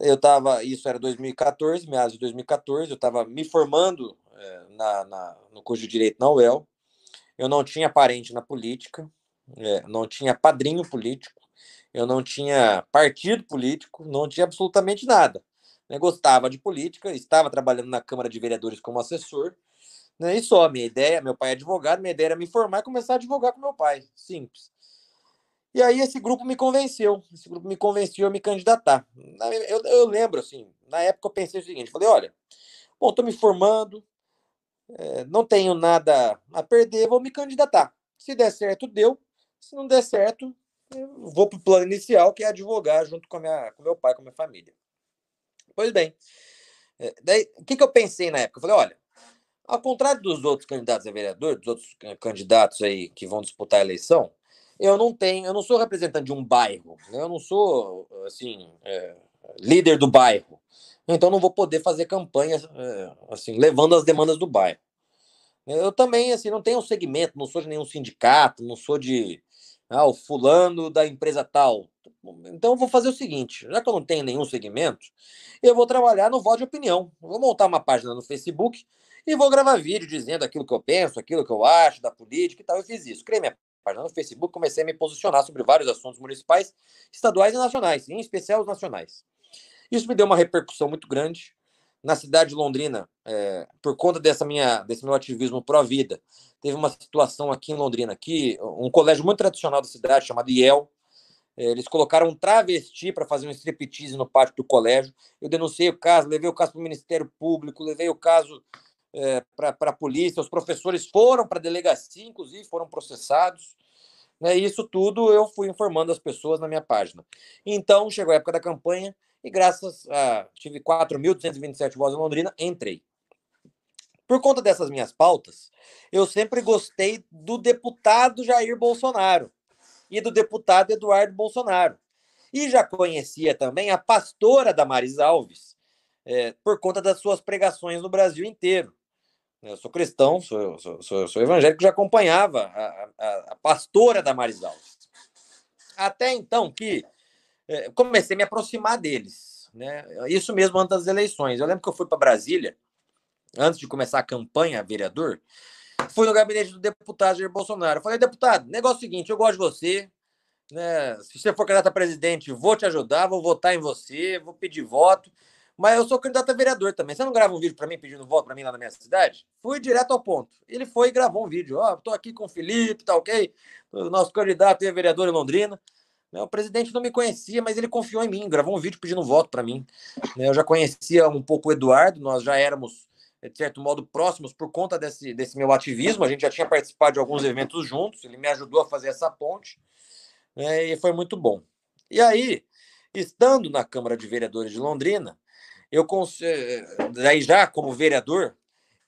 Eu estava, isso era 2014, meados de 2014, eu estava me formando é, na, na, no curso de Direito na UEL. Eu não tinha parente na política, é, não tinha padrinho político, eu não tinha partido político, não tinha absolutamente nada né, gostava de política, estava trabalhando na Câmara de Vereadores como assessor, né, e só, minha ideia, meu pai é advogado, minha ideia era me formar e começar a advogar com meu pai, simples. E aí esse grupo me convenceu, esse grupo me convenceu a me candidatar. Eu, eu lembro, assim, na época eu pensei o seguinte, falei, olha, bom, estou me formando, é, não tenho nada a perder, vou me candidatar. Se der certo, deu. Se não der certo, vou para o plano inicial, que é advogar junto com, minha, com meu pai, com a minha família. Pois bem, É, daí, o que, que eu pensei na época? Eu falei, olha, ao contrário dos outros candidatos a vereador, dos outros candidatos aí que vão disputar a eleição, eu não tenho, eu não sou representante de um bairro, né? eu não sou assim é, líder do bairro, então não vou poder fazer campanha é, assim levando as demandas do bairro. Eu também assim não tenho um segmento, não sou de nenhum sindicato, não sou de ah, o fulano da empresa tal. Então eu vou fazer o seguinte, já que eu não tenho nenhum segmento, eu vou trabalhar no voto de opinião. vou montar uma página no Facebook e vou gravar vídeo dizendo aquilo que eu penso, aquilo que eu acho da política e tal. Eu fiz isso. Minha página no Facebook, comecei a me posicionar sobre vários assuntos municipais, estaduais e nacionais, em especial os nacionais. Isso me deu uma repercussão muito grande na cidade de Londrina, é, por conta dessa minha, desse meu ativismo pró-vida. Teve uma situação aqui em Londrina, aqui, um colégio muito tradicional da cidade, chamado IEL, é, eles colocaram um travesti para fazer um striptease no pátio do colégio. Eu denunciei o caso, levei o caso para o Ministério Público, levei o caso é, para a polícia, os professores foram para a delegacia, inclusive foram processados. Né, isso tudo eu fui informando as pessoas na minha página. Então, chegou a época da campanha e graças a... tive 4.227 votos em Londrina, entrei. Por conta dessas minhas pautas, eu sempre gostei do deputado Jair Bolsonaro e do deputado Eduardo Bolsonaro. E já conhecia também a pastora Damaris Alves, é, por conta das suas pregações no Brasil inteiro. Eu sou cristão, sou, sou, sou, sou evangélico, já acompanhava a, a, a pastora da Alves. Até então que é, comecei a me aproximar deles. Né? Isso mesmo antes das eleições. Eu lembro que eu fui para Brasília, antes de começar a campanha vereador, fui no gabinete do deputado Jair Bolsonaro. Eu falei, deputado, negócio é o seguinte, eu gosto de você, né? Se você for candidato a presidente, vou te ajudar, vou votar em você, vou pedir voto. Mas eu sou candidato a vereador também. Você não grava um vídeo para mim pedindo voto para mim lá na minha cidade? Fui direto ao ponto. Ele foi e gravou um vídeo. Ó, oh, tô aqui com o Felipe, tá ok? O nosso candidato e vereador em Londrina. Né, o presidente não me conhecia, mas ele confiou em mim, gravou um vídeo pedindo voto para mim. Né, eu já conhecia um pouco o Eduardo, nós já éramos, de certo modo, próximos por conta desse, desse meu ativismo. A gente já tinha participado de alguns eventos juntos, ele me ajudou a fazer essa ponte, né, e foi muito bom. E aí, estando na Câmara de Vereadores de Londrina, eu daí já como vereador,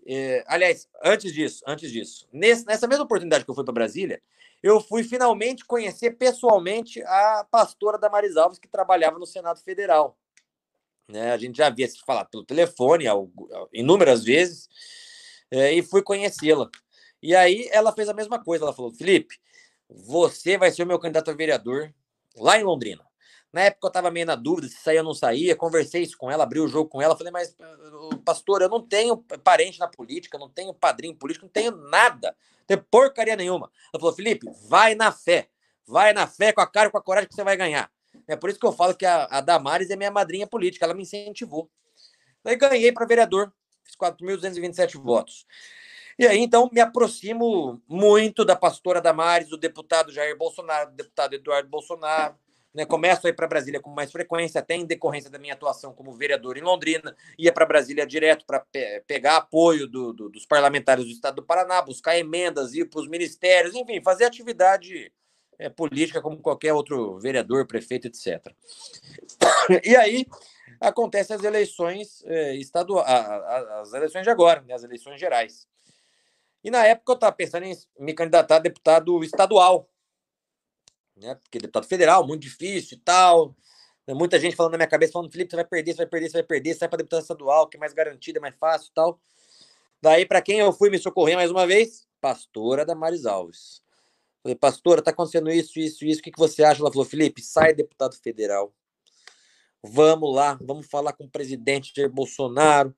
é, aliás, antes disso, antes disso, nesse, nessa mesma oportunidade que eu fui para Brasília, eu fui finalmente conhecer pessoalmente a pastora da Alves, que trabalhava no Senado Federal. Né, a gente já havia se falado pelo telefone inúmeras vezes é, e fui conhecê-la. E aí ela fez a mesma coisa. Ela falou: Felipe, você vai ser o meu candidato a vereador lá em Londrina. Na época eu estava meio na dúvida se saía ou não saía, conversei isso com ela, abri o jogo com ela, falei, mas, pastor, eu não tenho parente na política, não tenho padrinho político, não tenho nada, não tenho porcaria nenhuma. Ela falou, Felipe, vai na fé, vai na fé, com a cara e com a coragem que você vai ganhar. É por isso que eu falo que a, a Damares é minha madrinha política, ela me incentivou. Daí ganhei para vereador, fiz 4.227 votos. E aí, então, me aproximo muito da pastora Damares, do deputado Jair Bolsonaro, do deputado Eduardo Bolsonaro, né, começo a ir para Brasília com mais frequência, até em decorrência da minha atuação como vereador em Londrina, ia para Brasília direto para pe pegar apoio do, do, dos parlamentares do estado do Paraná, buscar emendas, ir para os ministérios, enfim, fazer atividade é, política como qualquer outro vereador, prefeito, etc. E aí acontecem as eleições é, estaduais, as eleições de agora, né, as eleições gerais. E na época eu estava pensando em me candidatar a deputado estadual né? Porque deputado federal, muito difícil e tal. Muita gente falando na minha cabeça, falando, Felipe, você vai perder, você vai perder, você vai perder, sai para deputado estadual, que é mais garantido, é mais fácil e tal. Daí, para quem eu fui me socorrer mais uma vez? Pastora da Maris Alves. Falei, pastora, tá acontecendo isso, isso, isso, o que, que você acha? Ela falou, Felipe, sai deputado federal. Vamos lá, vamos falar com o presidente Jair Bolsonaro.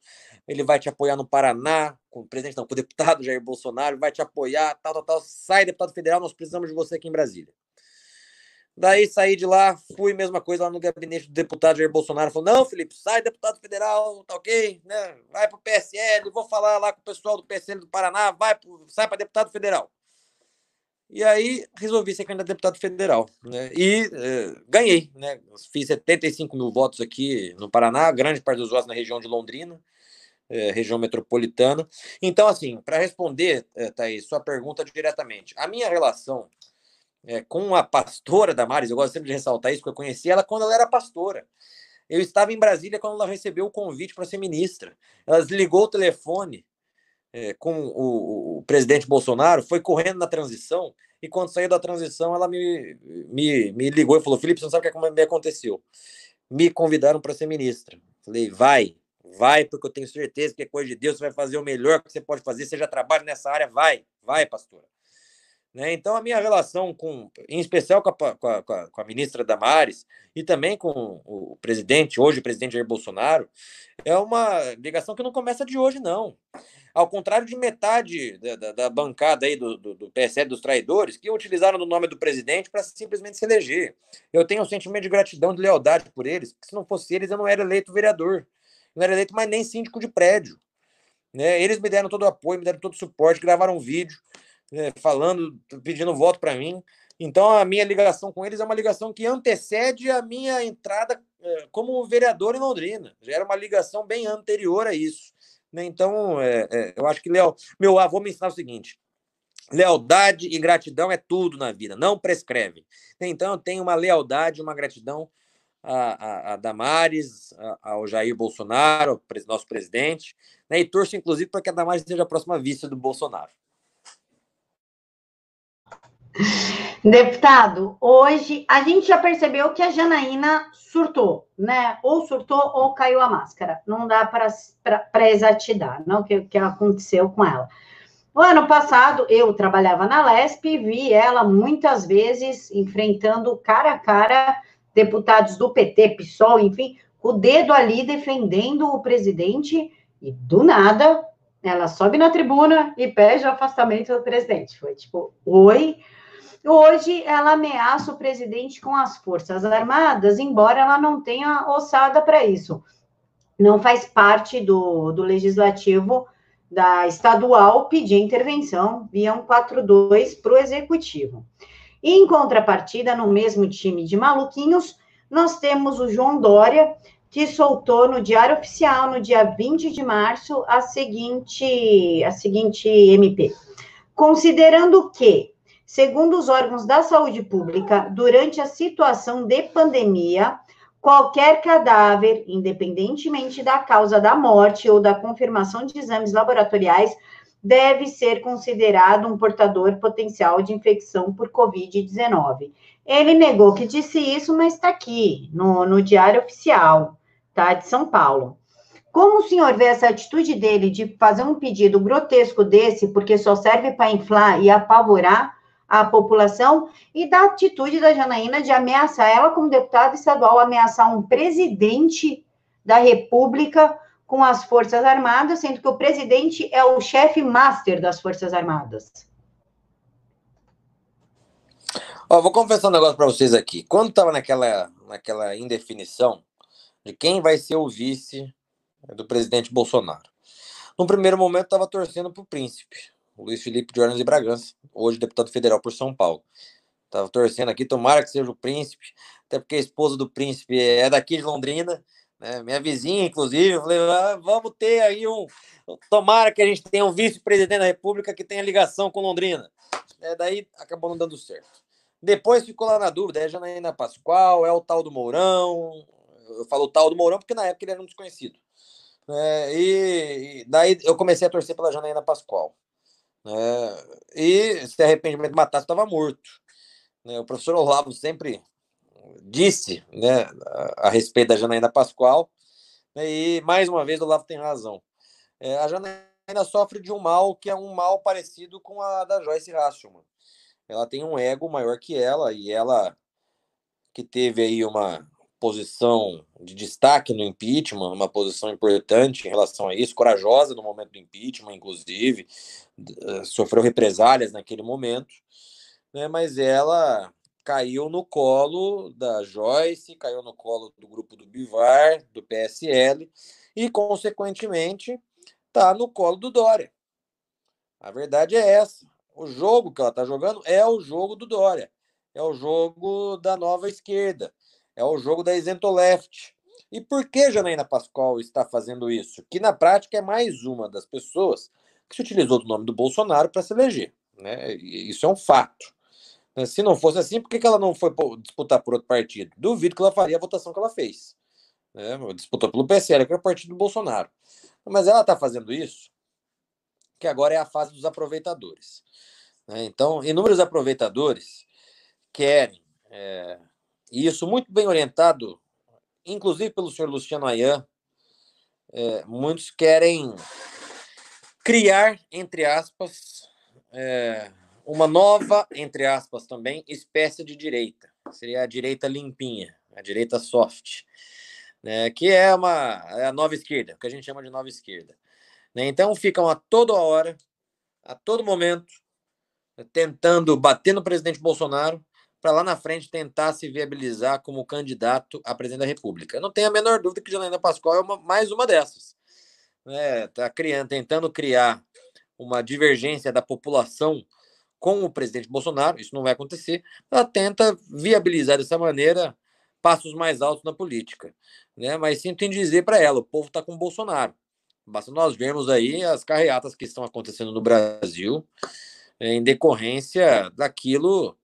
Ele vai te apoiar no Paraná, com o presidente, não, com o deputado Jair Bolsonaro, vai te apoiar, tal, tal, tal. Sai, deputado federal, nós precisamos de você aqui em Brasília. Daí saí de lá, fui mesma coisa lá no gabinete do deputado Jair Bolsonaro. Falou: não, Felipe, sai deputado federal, tá ok? Né? Vai pro PSL, vou falar lá com o pessoal do PSL do Paraná, vai pro, sai para deputado federal. E aí resolvi ser candidato a deputado federal. Né? E eh, ganhei, né? Fiz 75 mil votos aqui no Paraná, grande parte dos votos na região de Londrina, eh, região metropolitana. Então, assim, para responder, eh, Thaís, sua pergunta diretamente, a minha relação é, com a pastora Damares, eu gosto sempre de ressaltar isso, porque eu conheci ela quando ela era pastora. Eu estava em Brasília quando ela recebeu o convite para ser ministra. Ela ligou o telefone é, com o, o, presidente Bolsonaro, foi correndo na transição, e quando saiu da transição, ela me, me, me ligou e falou: Felipe, você não sabe o que me aconteceu. Me convidaram para ser ministra. Falei, vai, vai, porque eu tenho certeza que é coisa de Deus, você vai fazer o melhor que você pode fazer, você já trabalha nessa área, vai, vai, pastora. Né? Então, a minha relação com, em especial com a, com, a, com a, ministra Damares e também com o presidente, hoje o presidente Jair Bolsonaro, é uma ligação que não começa de hoje, não. Ao contrário de metade da, da, da bancada aí do, do, do PSL dos traidores, que utilizaram o nome do presidente para simplesmente se eleger. Eu tenho um sentimento de gratidão, de lealdade por eles, porque se não fosse eles, eu não era eleito vereador. Não era eleito mais nem síndico de prédio. Né? Eles me deram todo o apoio, me deram todo o suporte, gravaram um vídeo é, falando, pedindo voto para mim. Então, a minha ligação com eles é uma ligação que antecede a minha entrada é, como vereador em Londrina. Já era uma ligação bem anterior a isso. Né? Então, é, eu acho que Léo, meu avô me ensinou o seguinte: lealdade e gratidão é tudo na vida, não prescreve. Então, eu tenho uma lealdade, uma gratidão a, a, a Damares, a, ao Jair Bolsonaro, nosso presidente, né? e torço, inclusive, para que a Damares seja a próxima vice do Bolsonaro. Deputado, hoje a gente já percebeu que a Janaína surtou, né? Ou surtou ou caiu a máscara. Não dá para exatidar não, o que, que aconteceu com ela. O ano passado, eu trabalhava na LESP e vi ela muitas vezes enfrentando cara a cara deputados do PT, PSOL, enfim, com o dedo ali defendendo o presidente e do nada ela sobe na tribuna e pede o afastamento do presidente. Foi tipo, oi, Hoje, ela ameaça o presidente com as Forças Armadas, embora ela não tenha ossada para isso. Não faz parte do, do legislativo da estadual pedir intervenção via um 42 para o executivo. E, em contrapartida, no mesmo time de maluquinhos, nós temos o João Dória, que soltou no Diário Oficial, no dia 20 de março, a seguinte, a seguinte MP. Considerando que Segundo os órgãos da saúde pública, durante a situação de pandemia, qualquer cadáver, independentemente da causa da morte ou da confirmação de exames laboratoriais, deve ser considerado um portador potencial de infecção por Covid-19. Ele negou que disse isso, mas está aqui, no, no Diário Oficial, tá, de São Paulo. Como o senhor vê essa atitude dele de fazer um pedido grotesco desse, porque só serve para inflar e apavorar a população e da atitude da Janaína de ameaçar ela como deputada estadual, ameaçar um presidente da República com as Forças Armadas, sendo que o presidente é o chefe master das Forças Armadas. Ó, vou confessar um negócio para vocês aqui. Quando estava naquela, naquela indefinição de quem vai ser o vice do presidente Bolsonaro, no primeiro momento estava torcendo para o príncipe, Luiz Felipe de Orleans e Bragança, hoje deputado federal por São Paulo. Estava torcendo aqui, tomara que seja o príncipe, até porque a esposa do príncipe é daqui de Londrina, né? minha vizinha, inclusive. Falei, ah, vamos ter aí um. Tomara que a gente tenha um vice-presidente da República que tenha ligação com Londrina. É, daí acabou não dando certo. Depois ficou lá na dúvida, é Janaína Pascoal, é o tal do Mourão. Eu falo tal do Mourão porque na época ele era um desconhecido. É, e, e, daí eu comecei a torcer pela Janaína Pascoal. Né? E se arrependimento matasse, estava morto. Né? O professor Olavo sempre disse né, a, respeito da Janaína Pascoal, né, e mais uma vez o Olavo tem razão. É, a Janaína sofre de um mal que é um mal parecido com a da Joyce Hasselman. Ela tem um ego maior que ela, e ela que teve aí uma, posição de destaque no impeachment, uma posição importante em relação a isso, corajosa no momento do impeachment, inclusive, eh, sofreu represálias naquele momento, né, mas ela caiu no colo da Joyce, caiu no colo do grupo do Bivar, do PSL, e, consequentemente, está no colo do Dória. A verdade é essa. O jogo que ela está jogando é o jogo do Dória, é o jogo da nova esquerda é o jogo da isento left. E por que Janaína Pascoal está fazendo isso? Que na prática é mais uma das pessoas que se utilizou do nome do Bolsonaro para se eleger. Né? Isso é um fato. Se não fosse assim, por que ela não foi disputar por outro partido? Duvido que ela faria a votação que ela fez. Né? Disputou pelo PSL, que é o partido do Bolsonaro. Mas ela está fazendo isso, que agora é a fase dos aproveitadores. Né? Então, inúmeros aproveitadores querem, é, e isso muito bem orientado, inclusive pelo senhor Luciano Ayan, é, muitos querem criar, entre aspas, é, uma nova, entre aspas também, espécie de direita. Seria a direita limpinha, a direita soft, né, que é uma é a nova esquerda, que a gente chama de nova esquerda. Né? Então ficam a toda hora, a todo momento, tentando bater no presidente Bolsonaro para lá na frente tentar se viabilizar como candidato a presidente da República. Eu não tenho a menor dúvida que Janaína Pascoal é uma, mais uma dessas. Né? Tá criando, tentando criar uma divergência da população com o presidente Bolsonaro, isso não vai acontecer, ela tenta viabilizar dessa maneira passos mais altos na política. Né? Mas sinto em dizer para ela, o povo está com o Bolsonaro. Basta nós vermos aí as carreatas que estão acontecendo no Brasil em decorrência daquilo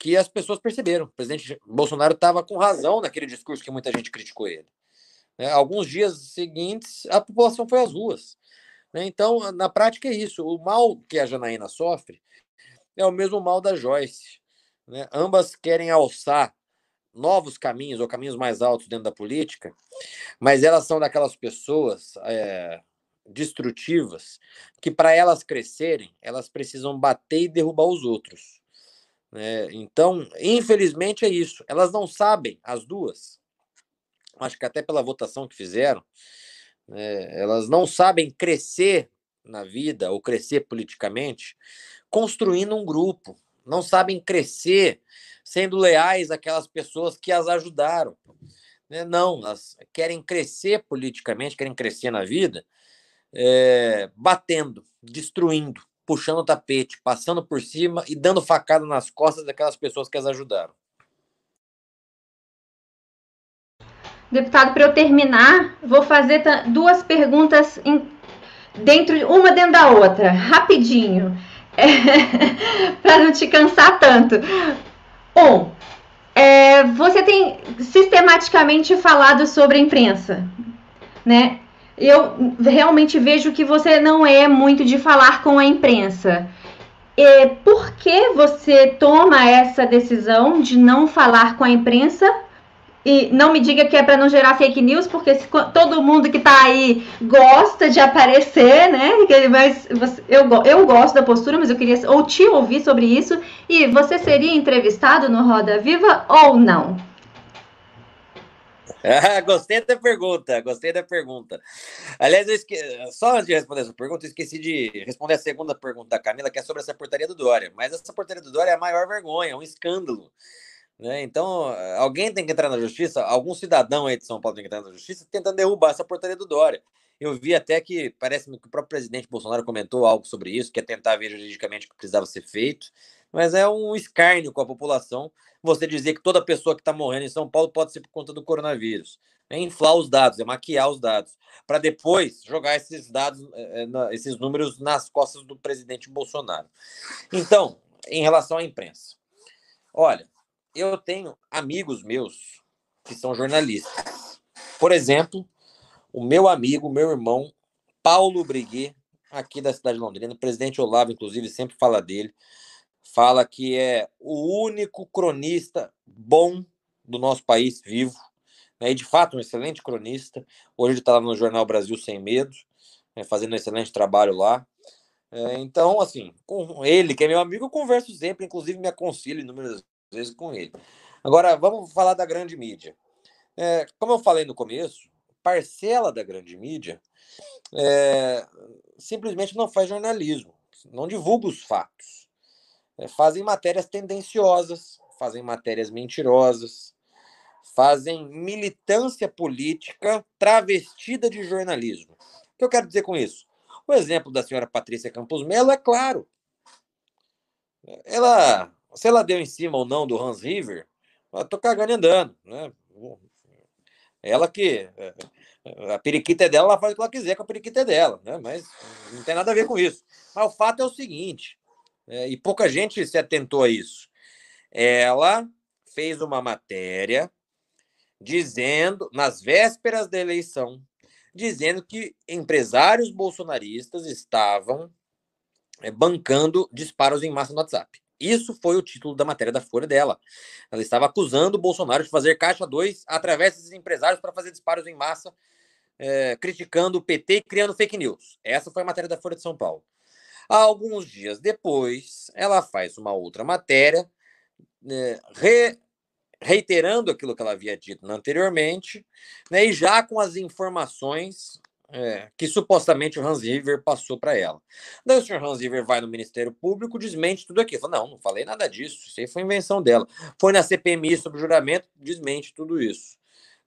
que as pessoas perceberam. O presidente Bolsonaro estava com razão naquele discurso que muita gente criticou ele. Né? Alguns dias seguintes, a população foi às ruas. Né? Então, na prática, é isso. O mal que a Janaína sofre é o mesmo mal da Joyce. Né? Ambas querem alçar novos caminhos ou caminhos mais altos dentro da política, mas elas são daquelas pessoas é, destrutivas que, para elas crescerem, elas precisam bater e derrubar os outros. Né? Então, infelizmente, é isso. Elas não sabem, as duas, acho que até pela votação que fizeram, né, elas não sabem crescer na vida ou crescer politicamente construindo um grupo, não sabem crescer sendo leais àquelas pessoas que as ajudaram. Né? Não, elas querem crescer politicamente, querem crescer na vida, é, batendo, destruindo, puxando o tapete, passando por cima e dando facada nas costas daquelas pessoas que as ajudaram. Deputado, para eu terminar, vou fazer duas perguntas em, dentro, uma dentro da outra, rapidinho. para não te cansar tanto. Um, é, você tem sistematicamente falado sobre a imprensa, né? Eu realmente vejo que você não é muito de falar com a imprensa. E por que você toma essa decisão de não falar com a imprensa e não me diga que é para não gerar fake news, porque se, todo mundo que está aí gosta de aparecer, né? Mas eu, eu gosto da postura, mas eu queria ou te ouvir sobre isso. E você seria entrevistado no Roda Viva ou não? Gostei da pergunta, gostei da pergunta. Aliás, esque... só antes de responder essa pergunta, eu esqueci de responder a segunda pergunta da Camila, que é sobre essa portaria do Dória. Mas essa portaria do Dória é a maior vergonha, é um escândalo. Né? Então, alguém tem que entrar na justiça, algum cidadão aí de São Paulo tem que entrar na justiça tentando derrubar essa portaria do Dória. Eu vi até que, parece-me que o próprio presidente Bolsonaro comentou algo sobre isso, que é tentar ver juridicamente o que precisava ser feito, mas é um escárnio com a população você dizer que toda pessoa que está morrendo em São Paulo pode ser por conta do coronavírus. É inflar os dados, é maquiar os dados, para depois jogar esses dados, é, esses números nas costas do presidente Bolsonaro. Então, em relação à imprensa, olha, eu tenho amigos meus que são jornalistas. Por exemplo, o meu amigo, meu irmão, Paulo Briguet, aqui da cidade de Londrina, o presidente Olavo, inclusive, sempre fala dele, fala que é o único cronista bom do nosso país vivo, né? e de fato um excelente cronista. Hoje ele está no Jornal Brasil Sem Medo, né? fazendo um excelente trabalho lá. É, então, assim, com ele, que é meu amigo, eu converso sempre, inclusive me aconselho inúmeras vezes com ele. Agora, vamos falar da grande mídia. É, como eu falei no começo, parcela da grande mídia é, simplesmente não faz jornalismo, não divulga os fatos. É, fazem matérias tendenciosas, fazem matérias mentirosas, fazem militância política travestida de jornalismo. O que eu quero dizer com isso? O exemplo da senhora Patrícia Campos Melo é claro. Ela se ela deu em cima ou não do Hans River, eu tô cagando e andando, né? Ela que. A periquita é dela, ela faz o que ela quiser com a periquita é dela, né? Mas não tem nada a ver com isso. Mas o fato é o seguinte, é, e pouca gente se atentou a isso. Ela fez uma matéria dizendo, nas vésperas da eleição, dizendo que empresários bolsonaristas estavam é, bancando disparos em massa no WhatsApp. Isso foi o título da matéria da Folha dela. Ela estava acusando o Bolsonaro de fazer caixa 2 através desses empresários para fazer disparos em massa, é, criticando o PT e criando fake news. Essa foi a matéria da Folha de São Paulo. Alguns dias depois, ela faz uma outra matéria, é, re, reiterando aquilo que ela havia dito anteriormente, né, e já com as informações é, que supostamente o Hans River passou para ela. Daí o senhor Hans River vai no Ministério Público, desmente tudo aquilo. Fala, não, não falei nada disso, isso aí foi invenção dela. Foi na CPMI sobre juramento, desmente tudo isso.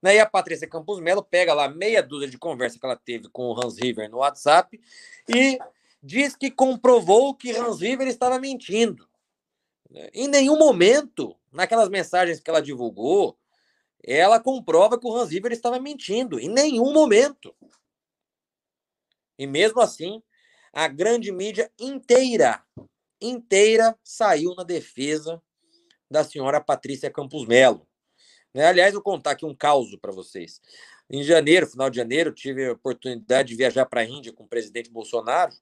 Daí a Patrícia Campos Melo pega lá meia dúzia de conversa que ela teve com o Hans River no WhatsApp e diz que comprovou que Hans River estava mentindo. Em nenhum momento, naquelas mensagens que ela divulgou, ela comprova que o Hans River estava mentindo. Em nenhum momento. E mesmo assim, a grande mídia inteira, inteira saiu na defesa da senhora Patrícia Campos Melo. Né? Aliás, vou contar aqui um caos para vocês. Em janeiro, final de janeiro, tive a oportunidade de viajar para a Índia com o presidente Bolsonaro.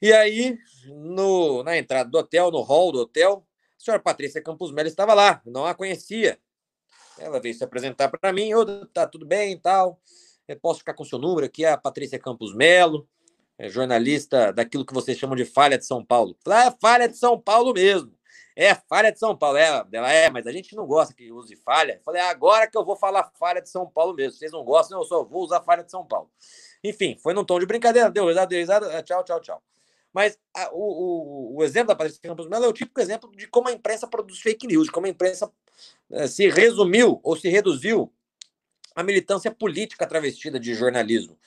E aí, no, na entrada do hotel, no hall do hotel, a senhora Patrícia Campos Melo estava lá, não a conhecia. Ela veio se apresentar para mim, oh, tá tudo bem e tal. Eu posso ficar com seu número aqui, a Patrícia Campos Melo, é jornalista daquilo que vocês chamam de falha de São Paulo. Ah, é falha de São Paulo mesmo. É falha de São Paulo. É, ela é, mas a gente não gosta que use falha. Falei, ah, agora que eu vou falar falha de São Paulo mesmo. Vocês não gostam, eu só vou usar falha de São Paulo. Enfim, foi num tom de brincadeira, deu risada, deu risada, é, tchau, tchau, tchau. Mas a, o, o, o, exemplo da Patrícia Campos Melo é o típico exemplo de como a imprensa produz fake news, como a imprensa é, se resumiu ou se reduziu a militância política travestida de jornalismo.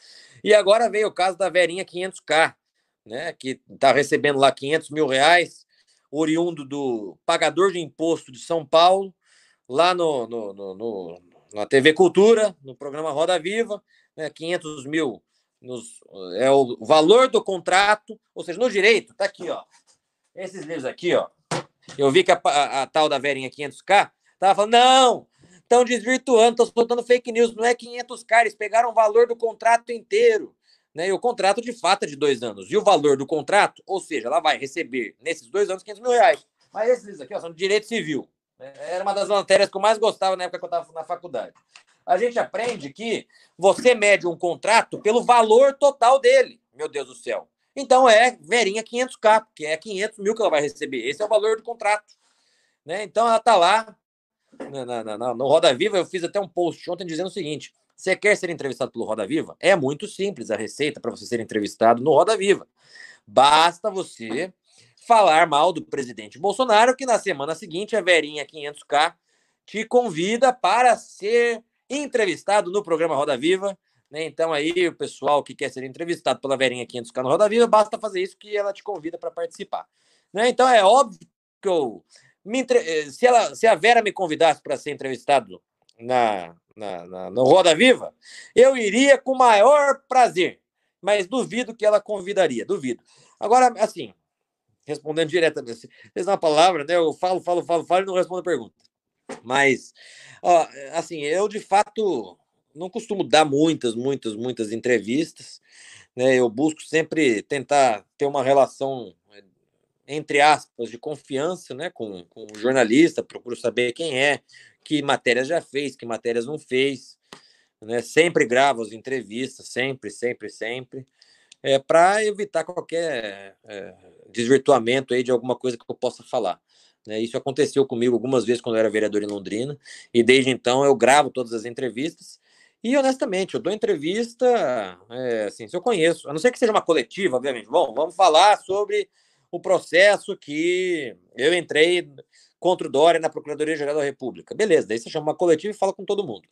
E agora veio o caso da Verinha 500K, né, que está recebendo lá 500 mil reais, oriundo do pagador de imposto de São Paulo, lá no, no, no, no na TV Cultura, no programa Roda Viva, né, 500 mil nos, é o valor do contrato, ou seja, no direito, tá aqui, ó. Esses livros aqui, ó. Eu vi que a, a, a tal da Verinha 500K tava falando, não, estão desvirtuando, estão soltando fake news. Não é 500 caras, pegaram o valor do contrato inteiro. Né? E o contrato de fato é de dois anos. E o valor do contrato, ou seja, ela vai receber nesses dois anos 500 mil reais. Mas esses aqui ó, são de direito civil. Né? Era uma das matérias que eu mais gostava na época que eu estava na faculdade. A gente aprende que você mede um contrato pelo valor total dele. Meu Deus do céu. Então é verinha 500k, porque é 500 mil que ela vai receber. Esse é o valor do contrato. Né? Então ela está lá na, na, no Roda Viva, eu fiz até um post ontem dizendo o seguinte: você quer ser entrevistado pelo Roda Viva? É muito simples a receita para você ser entrevistado no Roda Viva. Basta você falar mal do presidente Bolsonaro, que na semana seguinte a Verinha 500K te convida para ser entrevistado no programa Roda Viva. Né? Então, aí, o pessoal que quer ser entrevistado pela Verinha 500K no Roda Viva, basta fazer isso que ela te convida para participar. Né? Então, é óbvio que eu entre... Eh, se, ela, se a Vera me convidasse para ser entrevistado na, na, na, no Roda Viva, eu iria com o maior prazer, mas duvido que ela convidaria, duvido. Agora, assim, respondendo diretamente, vocês uma palavra, né? Eu falo, falo, falo, falo e não respondo a pergunta. Mas, ó, assim, eu de fato não costumo dar muitas, muitas, muitas entrevistas, né? Eu busco sempre tentar ter uma relação entre aspas, de confiança né, com, com o jornalista, procuro saber quem é, que matérias já fez, que matérias não fez. Né? Sempre gravo as entrevistas, sempre, sempre, sempre, é, para evitar qualquer é, desvirtuamento aí de alguma coisa que eu possa falar. Né? Isso aconteceu comigo algumas vezes quando eu era vereador em Londrina, e desde então eu gravo todas as entrevistas. E honestamente, eu dou entrevista, é, assim, se eu conheço, a não ser que seja uma coletiva, obviamente. Bom, vamos falar sobre o processo que eu entrei contra o Dória na Procuradoria-Geral da República. Beleza, daí você chama uma coletiva e fala com todo mundo.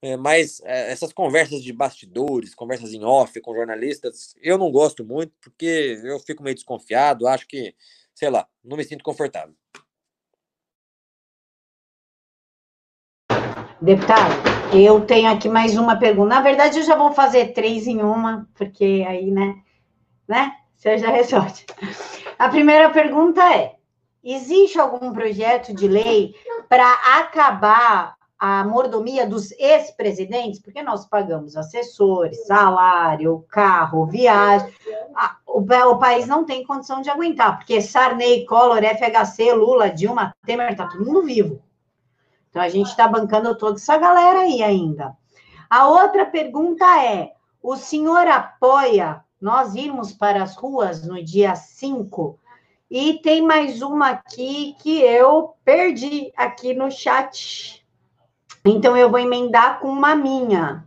É, mas é, essas conversas de bastidores, conversas em off com jornalistas, eu não gosto muito, porque eu fico meio desconfiado, acho que, sei lá, não me sinto confortável. Deputado, eu tenho aqui mais uma pergunta. Na verdade, eu já vou fazer três em uma, porque aí, né? Né? Você já resolve. A primeira pergunta é: existe algum projeto de lei para acabar a mordomia dos ex-presidentes, porque nós pagamos assessores, salário, carro, viagem. o, o, país não tem condição de aguentar, porque Sarney, Collor, FHC, Lula, Dilma, Temer, está todo mundo vivo. Então, a gente está bancando toda essa galera aí ainda. A outra pergunta é: o senhor apoia nós irmos para as ruas no dia 5? E tem mais uma aqui que eu perdi aqui no chat. Então, eu vou emendar com uma minha.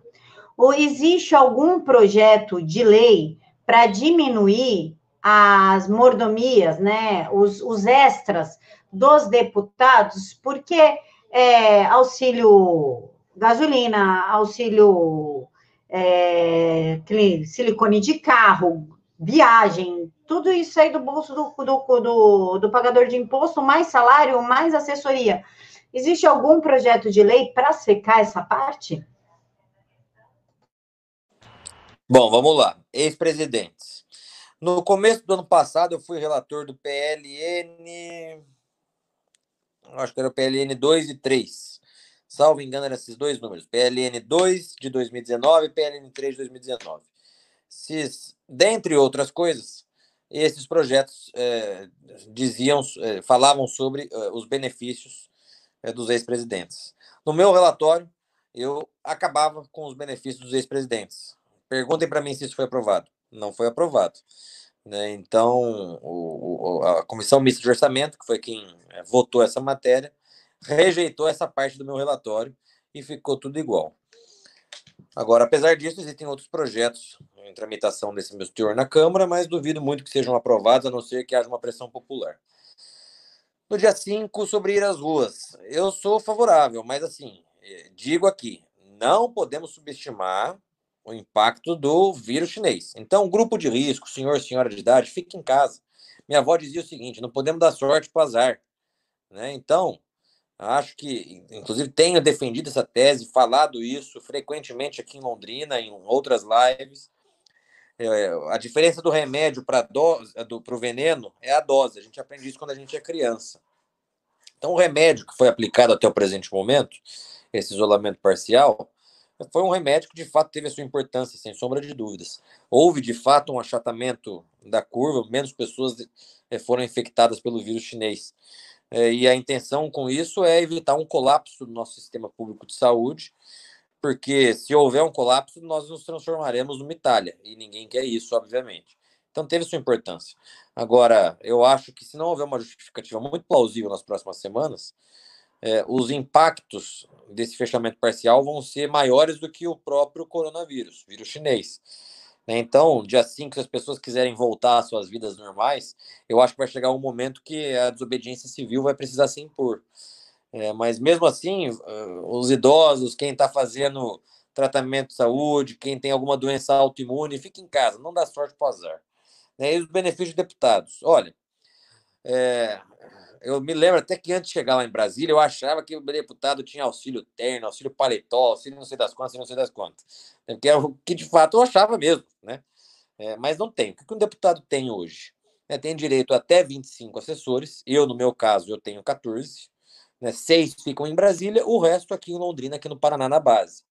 Ou existe algum projeto de lei para diminuir as mordomias, né, os, os extras dos deputados, porque é, auxílio gasolina, auxílio é, silicone de carro, viagem, tudo isso aí do bolso do, do, do, do pagador de imposto, mais salário, mais assessoria. Existe algum projeto de lei para secar essa parte? Bom, vamos lá. Ex-presidentes. No começo do ano passado, eu fui relator do PLN. Acho que era o PLN 2 e 3. Salvo engano, eram esses dois números: PLN 2 de 2019 e PLN 3 de 2019. Esses, dentre outras coisas, esses projetos é, diziam, é, falavam sobre é, os benefícios dos ex-presidentes. No meu relatório, eu acabava com os benefícios dos ex-presidentes. Perguntem para mim se isso foi aprovado. Não foi aprovado. Né? Então, o, o, a Comissão Mista de Orçamento, que foi quem é, votou essa matéria, rejeitou essa parte do meu relatório e ficou tudo igual. Agora, apesar disso, existem outros projetos em tramitação desse mesmo teor na Câmara, mas duvido muito que sejam aprovados, a não ser que haja uma pressão popular. No dia 5, sobre ir às ruas. Eu sou favorável, mas assim, eh, digo aqui, não podemos subestimar o impacto do vírus chinês. Então, grupo de risco, senhor, senhora de idade, fique em casa. Minha avó dizia o seguinte: não podemos dar sorte para azar. Né? Então, acho que, inclusive, tenho defendido essa tese, falado isso frequentemente aqui em Londrina, em outras lives. É, a diferença do remédio para o veneno é a dose. A gente aprende isso quando a gente é criança. Então, o remédio que foi aplicado até o presente momento, esse isolamento parcial, foi um remédio que de fato teve a sua importância, sem sombra de dúvidas. Houve de fato um achatamento da curva, menos pessoas eh, foram infectadas pelo vírus chinês. É, e a intenção com isso é evitar um colapso do nosso sistema público de saúde porque se houver um colapso, nós nos transformaremos numa Itália, e ninguém quer isso, obviamente. Então teve sua importância. Agora, eu acho que se não houver uma justificativa muito plausível nas próximas semanas, é, os impactos desse fechamento parcial vão ser maiores do que o próprio coronavírus, vírus chinês. Né? Então, dia 5, se as pessoas quiserem voltar às suas vidas normais, eu acho que vai chegar um momento que a desobediência civil vai precisar se impor. É, mas mesmo assim, os idosos, quem está fazendo tratamento de saúde, quem tem alguma doença autoimune, fica em casa, não dá sorte para o azar. Né? E os benefícios de deputados. Olha, é, eu me lembro até que antes de chegar lá em Brasília, eu achava que o deputado tinha auxílio terno, auxílio paletó, auxílio não sei das quantas, não sei das quantas. Que era o que de fato eu achava mesmo, né? É, mas não tem. O que um deputado tem hoje? É, tem direito a até 25 assessores. Eu, no meu caso, eu tenho 14 né? Seis ficam em Brasília, o resto aqui em Londrina, aqui no Paraná, na base.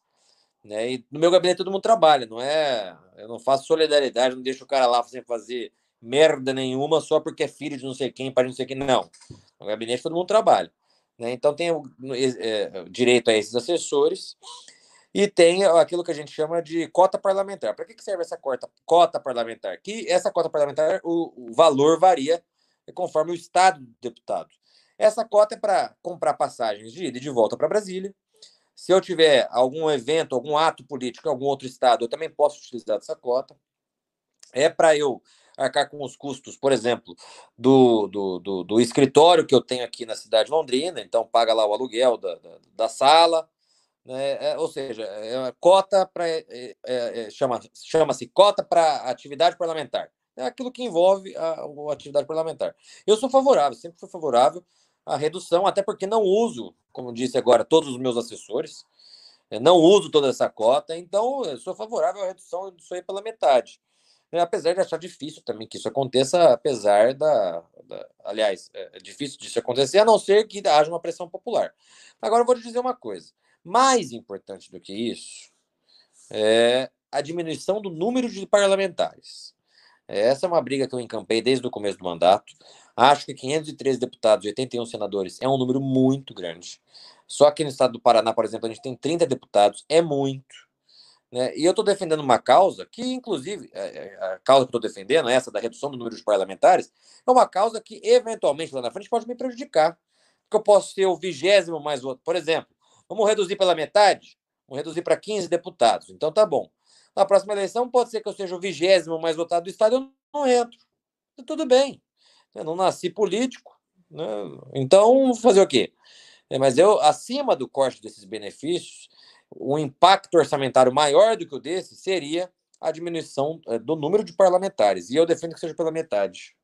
Né? E no meu gabinete todo mundo trabalha, não é? Eu não faço solidariedade, não deixo o cara lá sem fazer merda nenhuma só porque é filho de não sei quem, para não sei quem. Não. No gabinete todo mundo trabalha. Né? Então tem é, direito a esses assessores e tem aquilo que a gente chama de cota parlamentar. Para que, que serve essa cota, cota parlamentar? Que essa cota parlamentar, o, o valor varia conforme o estado do deputado. Essa cota é para comprar passagens de ida e de volta para Brasília. Se eu tiver algum evento, algum ato político em algum outro estado, eu também posso utilizar essa cota. É para eu arcar com os custos, por exemplo, do, do, do, do, escritório que eu tenho aqui na cidade de Londrina, então paga lá o aluguel da, da, da sala, né? É, ou seja, é cota para. É, é, é, chama, chama-se cota para atividade parlamentar. É aquilo que envolve a, a atividade parlamentar. Eu sou favorável, sempre fui favorável a redução, até porque não uso, como disse agora, todos os meus assessores, não uso toda essa cota, então sou favorável à redução disso aí pela metade. Apesar de achar difícil também que isso aconteça, apesar da. da aliás, é difícil disso acontecer, a não ser que haja uma pressão popular. Agora eu vou te dizer uma coisa: Mais importante do que isso é a diminuição do número de parlamentares. Essa é uma briga que eu encampei desde o começo do mandato. Acho que 513 deputados e 81 senadores é um número muito grande. Só que no estado do Paraná, por exemplo, a gente tem 30 deputados, é muito. Né? E eu estou defendendo uma causa que, inclusive, é, é, a causa que estou defendendo, essa da redução do número de parlamentares, é uma causa que, eventualmente, lá na frente, pode me prejudicar. Porque eu posso ser o vigésimo mais outro. Por exemplo, vamos reduzir pela metade? Vamos reduzir para 15 deputados. Então tá bom. Na próxima eleição, pode ser que eu seja o vigésimo mais votado do Estado, eu não entro. Tudo bem. Eu não nasci político. Né? Então, fazer o quê? É, mas eu, acima do corte desses benefícios, o impacto orçamentário maior do que o desse seria a diminuição é, do número de parlamentares. E eu defendo que seja pela metade.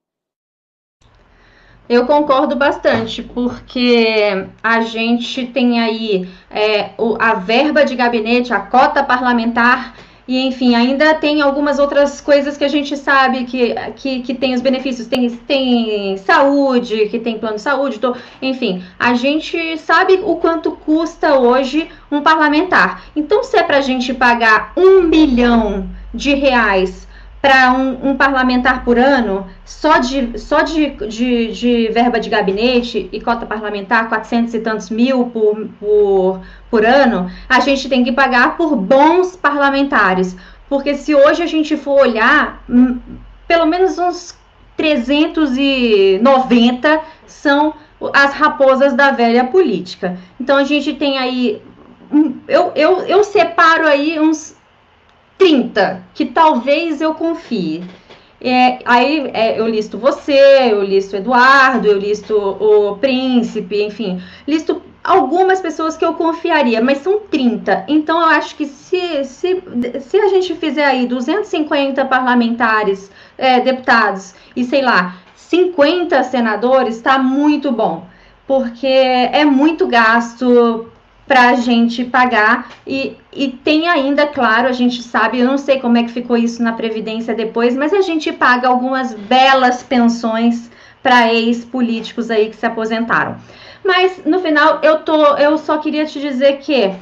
Eu concordo bastante, porque a gente tem aí é, a verba de gabinete, a cota parlamentar e, enfim, ainda tem algumas outras coisas que a gente sabe que, que, que tem os benefícios. Tem, tem saúde, que tem plano de saúde, tô, enfim. A gente sabe o quanto custa hoje um parlamentar. Então, se é para a gente pagar um milhão de reais para um, um, parlamentar por ano, só de, só de, de, de, verba de gabinete e cota parlamentar, 400 e tantos mil por, por, por ano, a gente tem que pagar por bons parlamentares. Porque se hoje a gente for olhar, hum, pelo menos uns 390 são as raposas da velha política. Então a gente tem aí. Eu, eu, eu separo aí uns 30 que talvez eu confie. É, aí é, eu listo você, eu listo Eduardo, eu listo o Príncipe, enfim, listo algumas pessoas que eu confiaria, mas são 30. Então eu acho que se, se, se a gente fizer aí 250 parlamentares, é, deputados e sei lá, 50 senadores, está muito bom. Porque é muito gasto para a gente pagar. E, e tem ainda, claro, a gente sabe, eu não sei como é que ficou isso na Previdência depois, mas a gente paga algumas belas pensões para ex-políticos aí que se aposentaram. Mas no final eu tô, eu só queria te dizer que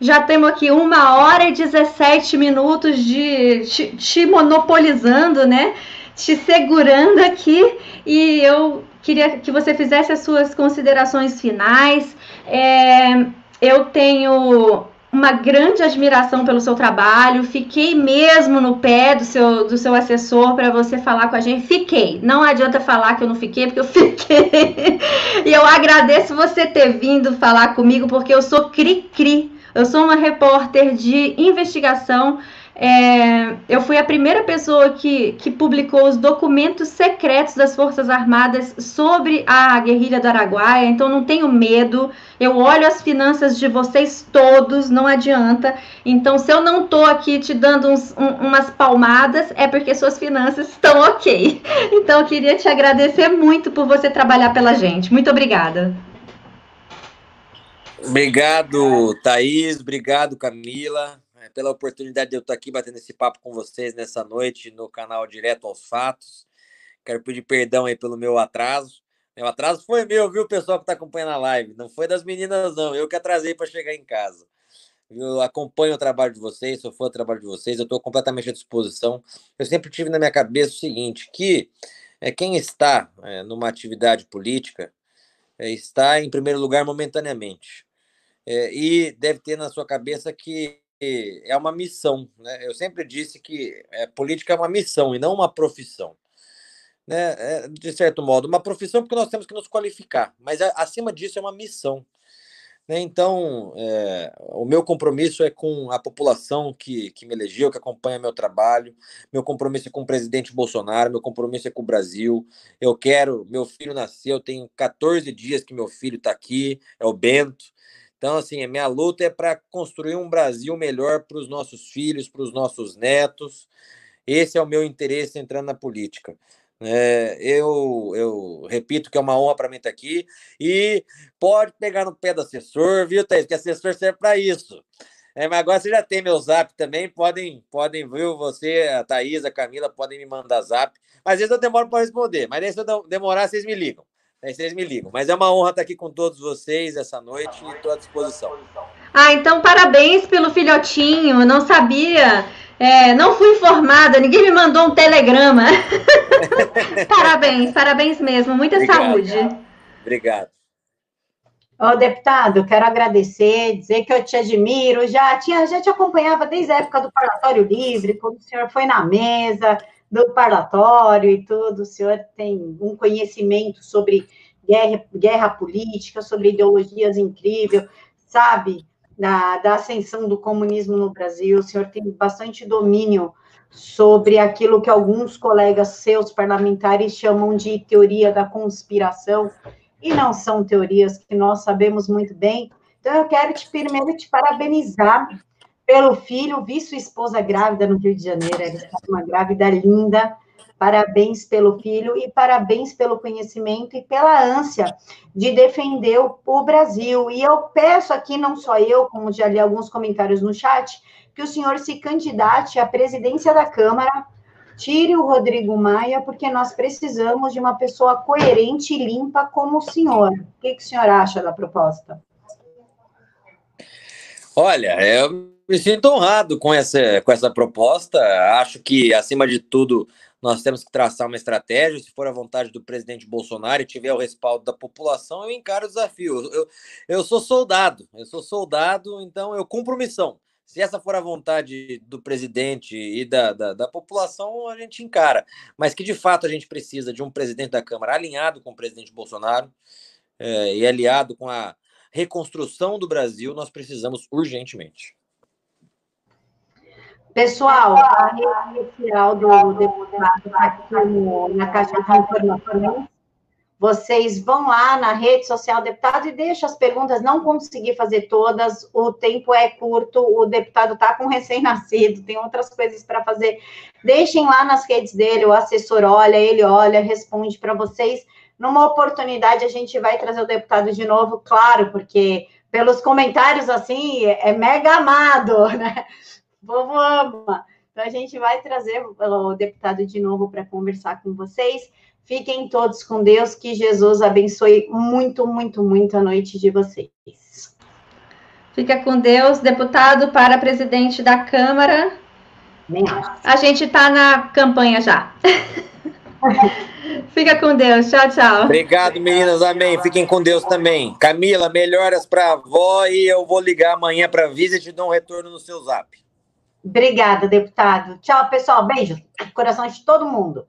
já temos aqui uma hora e 17 minutos de te, te monopolizando, né? Te segurando aqui e eu queria que você fizesse as suas considerações finais. É, eu tenho uma grande admiração pelo seu trabalho. Fiquei mesmo no pé do seu, do seu assessor para você falar com a gente. Fiquei. Não adianta falar que eu não fiquei, porque eu fiquei. e eu agradeço você ter vindo falar comigo, porque eu sou cri-cri. Eu sou uma repórter de investigação é, eu fui a primeira pessoa que, que publicou os documentos secretos das Forças Armadas sobre a guerrilha do Araguaia, então não tenho medo. Eu olho as finanças de vocês todos, não adianta. Então, se eu não tô aqui te dando uns, um, umas palmadas, é porque suas finanças estão ok. Então, eu queria te agradecer muito por você trabalhar pela gente. Muito obrigada. Obrigado, Thaís. Obrigado, Camila pela oportunidade de eu estar aqui batendo esse papo com vocês nessa noite no canal Direto aos Fatos. Quero pedir perdão aí pelo meu atraso. Meu atraso foi meu, viu, pessoal que está acompanhando a live? Não foi das meninas, não. Eu que atrasei para chegar em casa. Eu acompanho o trabalho de vocês, sou fã do trabalho de vocês, eu estou completamente à disposição. Eu sempre tive na minha cabeça o seguinte: que é, quem está é, numa atividade política é, está em primeiro lugar momentaneamente. É, e deve ter na sua cabeça que é uma missão. Né? Eu sempre disse que é, política é uma missão e não uma profissão. Né? É, de certo modo, uma profissão porque nós temos que nos qualificar, mas acima disso é uma missão. Né? Então, é, o meu compromisso é com a população que, que me elegeu, que acompanha meu trabalho, meu compromisso é com o presidente Bolsonaro, meu compromisso é com o Brasil. Eu quero, meu filho nasceu, tem 14 dias que meu filho está aqui, é o Bento. Então, assim, a minha luta é para construir um Brasil melhor para os nossos filhos, para os nossos netos. Esse é o meu interesse entrando na política. É, eu, eu repito que é uma honra para mim estar aqui e pode pegar no pé do assessor, viu, Thaís? Que assessor serve para isso. É, mas agora você já tem meu zap também, podem, podem, viu? Você, a Thaís, a Camila, podem me mandar zap. Às vezes eu demoro para responder, mas se eu demorar, vocês me ligam. Aí vocês me ligam. Mas é uma honra estar aqui com todos vocês essa noite e estou à disposição. Ah, então parabéns pelo filhotinho. Não sabia. É, não fui informada, ninguém me mandou um telegrama. parabéns, parabéns mesmo. Muita Obrigado. saúde. Obrigado. Ô, deputado, quero agradecer, dizer que eu te admiro, já, tinha, já te acompanhava desde a época do Parlatório Livre, quando o senhor foi na mesa do Parlatório e tudo, o senhor tem um conhecimento sobre guerra, guerra política, sobre ideologias incrível, sabe, da, da ascensão do comunismo no Brasil, o senhor tem bastante domínio sobre aquilo que alguns colegas seus parlamentares chamam de teoria da conspiração, e não são teorias que nós sabemos muito bem. Então, eu quero te primeiro te parabenizar pelo filho, vi sua esposa grávida no Rio de Janeiro, uma grávida linda. Parabéns pelo filho e parabéns pelo conhecimento e pela ânsia de defender o, Brasil. E eu peço aqui, não só eu, como já li alguns comentários no chat, que o senhor se candidate à presidência da Câmara Tire o Rodrigo Maia, porque nós precisamos de uma pessoa coerente e limpa como o senhor. O que, que o senhor acha da proposta? Olha, eu me sinto honrado com essa, com essa proposta. Acho que, acima de tudo, nós temos que traçar uma estratégia. Se for a vontade do presidente Bolsonaro e tiver o respaldo da população, eu encaro o desafio. Eu, eu sou soldado, eu sou soldado, então eu cumpro missão. Se essa for a vontade do presidente e da, da, da, população, a gente encara. Mas que de fato a gente precisa de um presidente da Câmara alinhado com o presidente Bolsonaro é, e aliado com a reconstrução do Brasil, nós precisamos urgentemente. Pessoal, a rede social do deputado está aqui na caixa de informações. Vocês vão lá na rede social do deputado e deixam as perguntas. Não consegui fazer todas, o tempo é curto, o deputado está com recém-nascido, tem outras coisas para fazer. Deixem lá nas redes dele, o assessor olha, ele olha, responde para vocês. Numa oportunidade, a gente vai trazer o deputado de novo, claro, porque pelos comentários assim, é mega amado, né? Vovô ama. Então, a gente vai trazer o deputado de novo para conversar com vocês. Fiquem todos com Deus, que Jesus abençoe muito, muito, muito a noite de vocês. Fica com Deus, deputado para presidente da Câmara. A gente está na campanha já. Fica com Deus. Tchau, tchau. Obrigado, meninas. Amém. Fiquem com Deus também. Camila, melhoras para a avó e eu vou ligar amanhã para a Visit e te dar um retorno no seu zap. Obrigada, deputado. Tchau, pessoal. Beijo. Coração de todo mundo.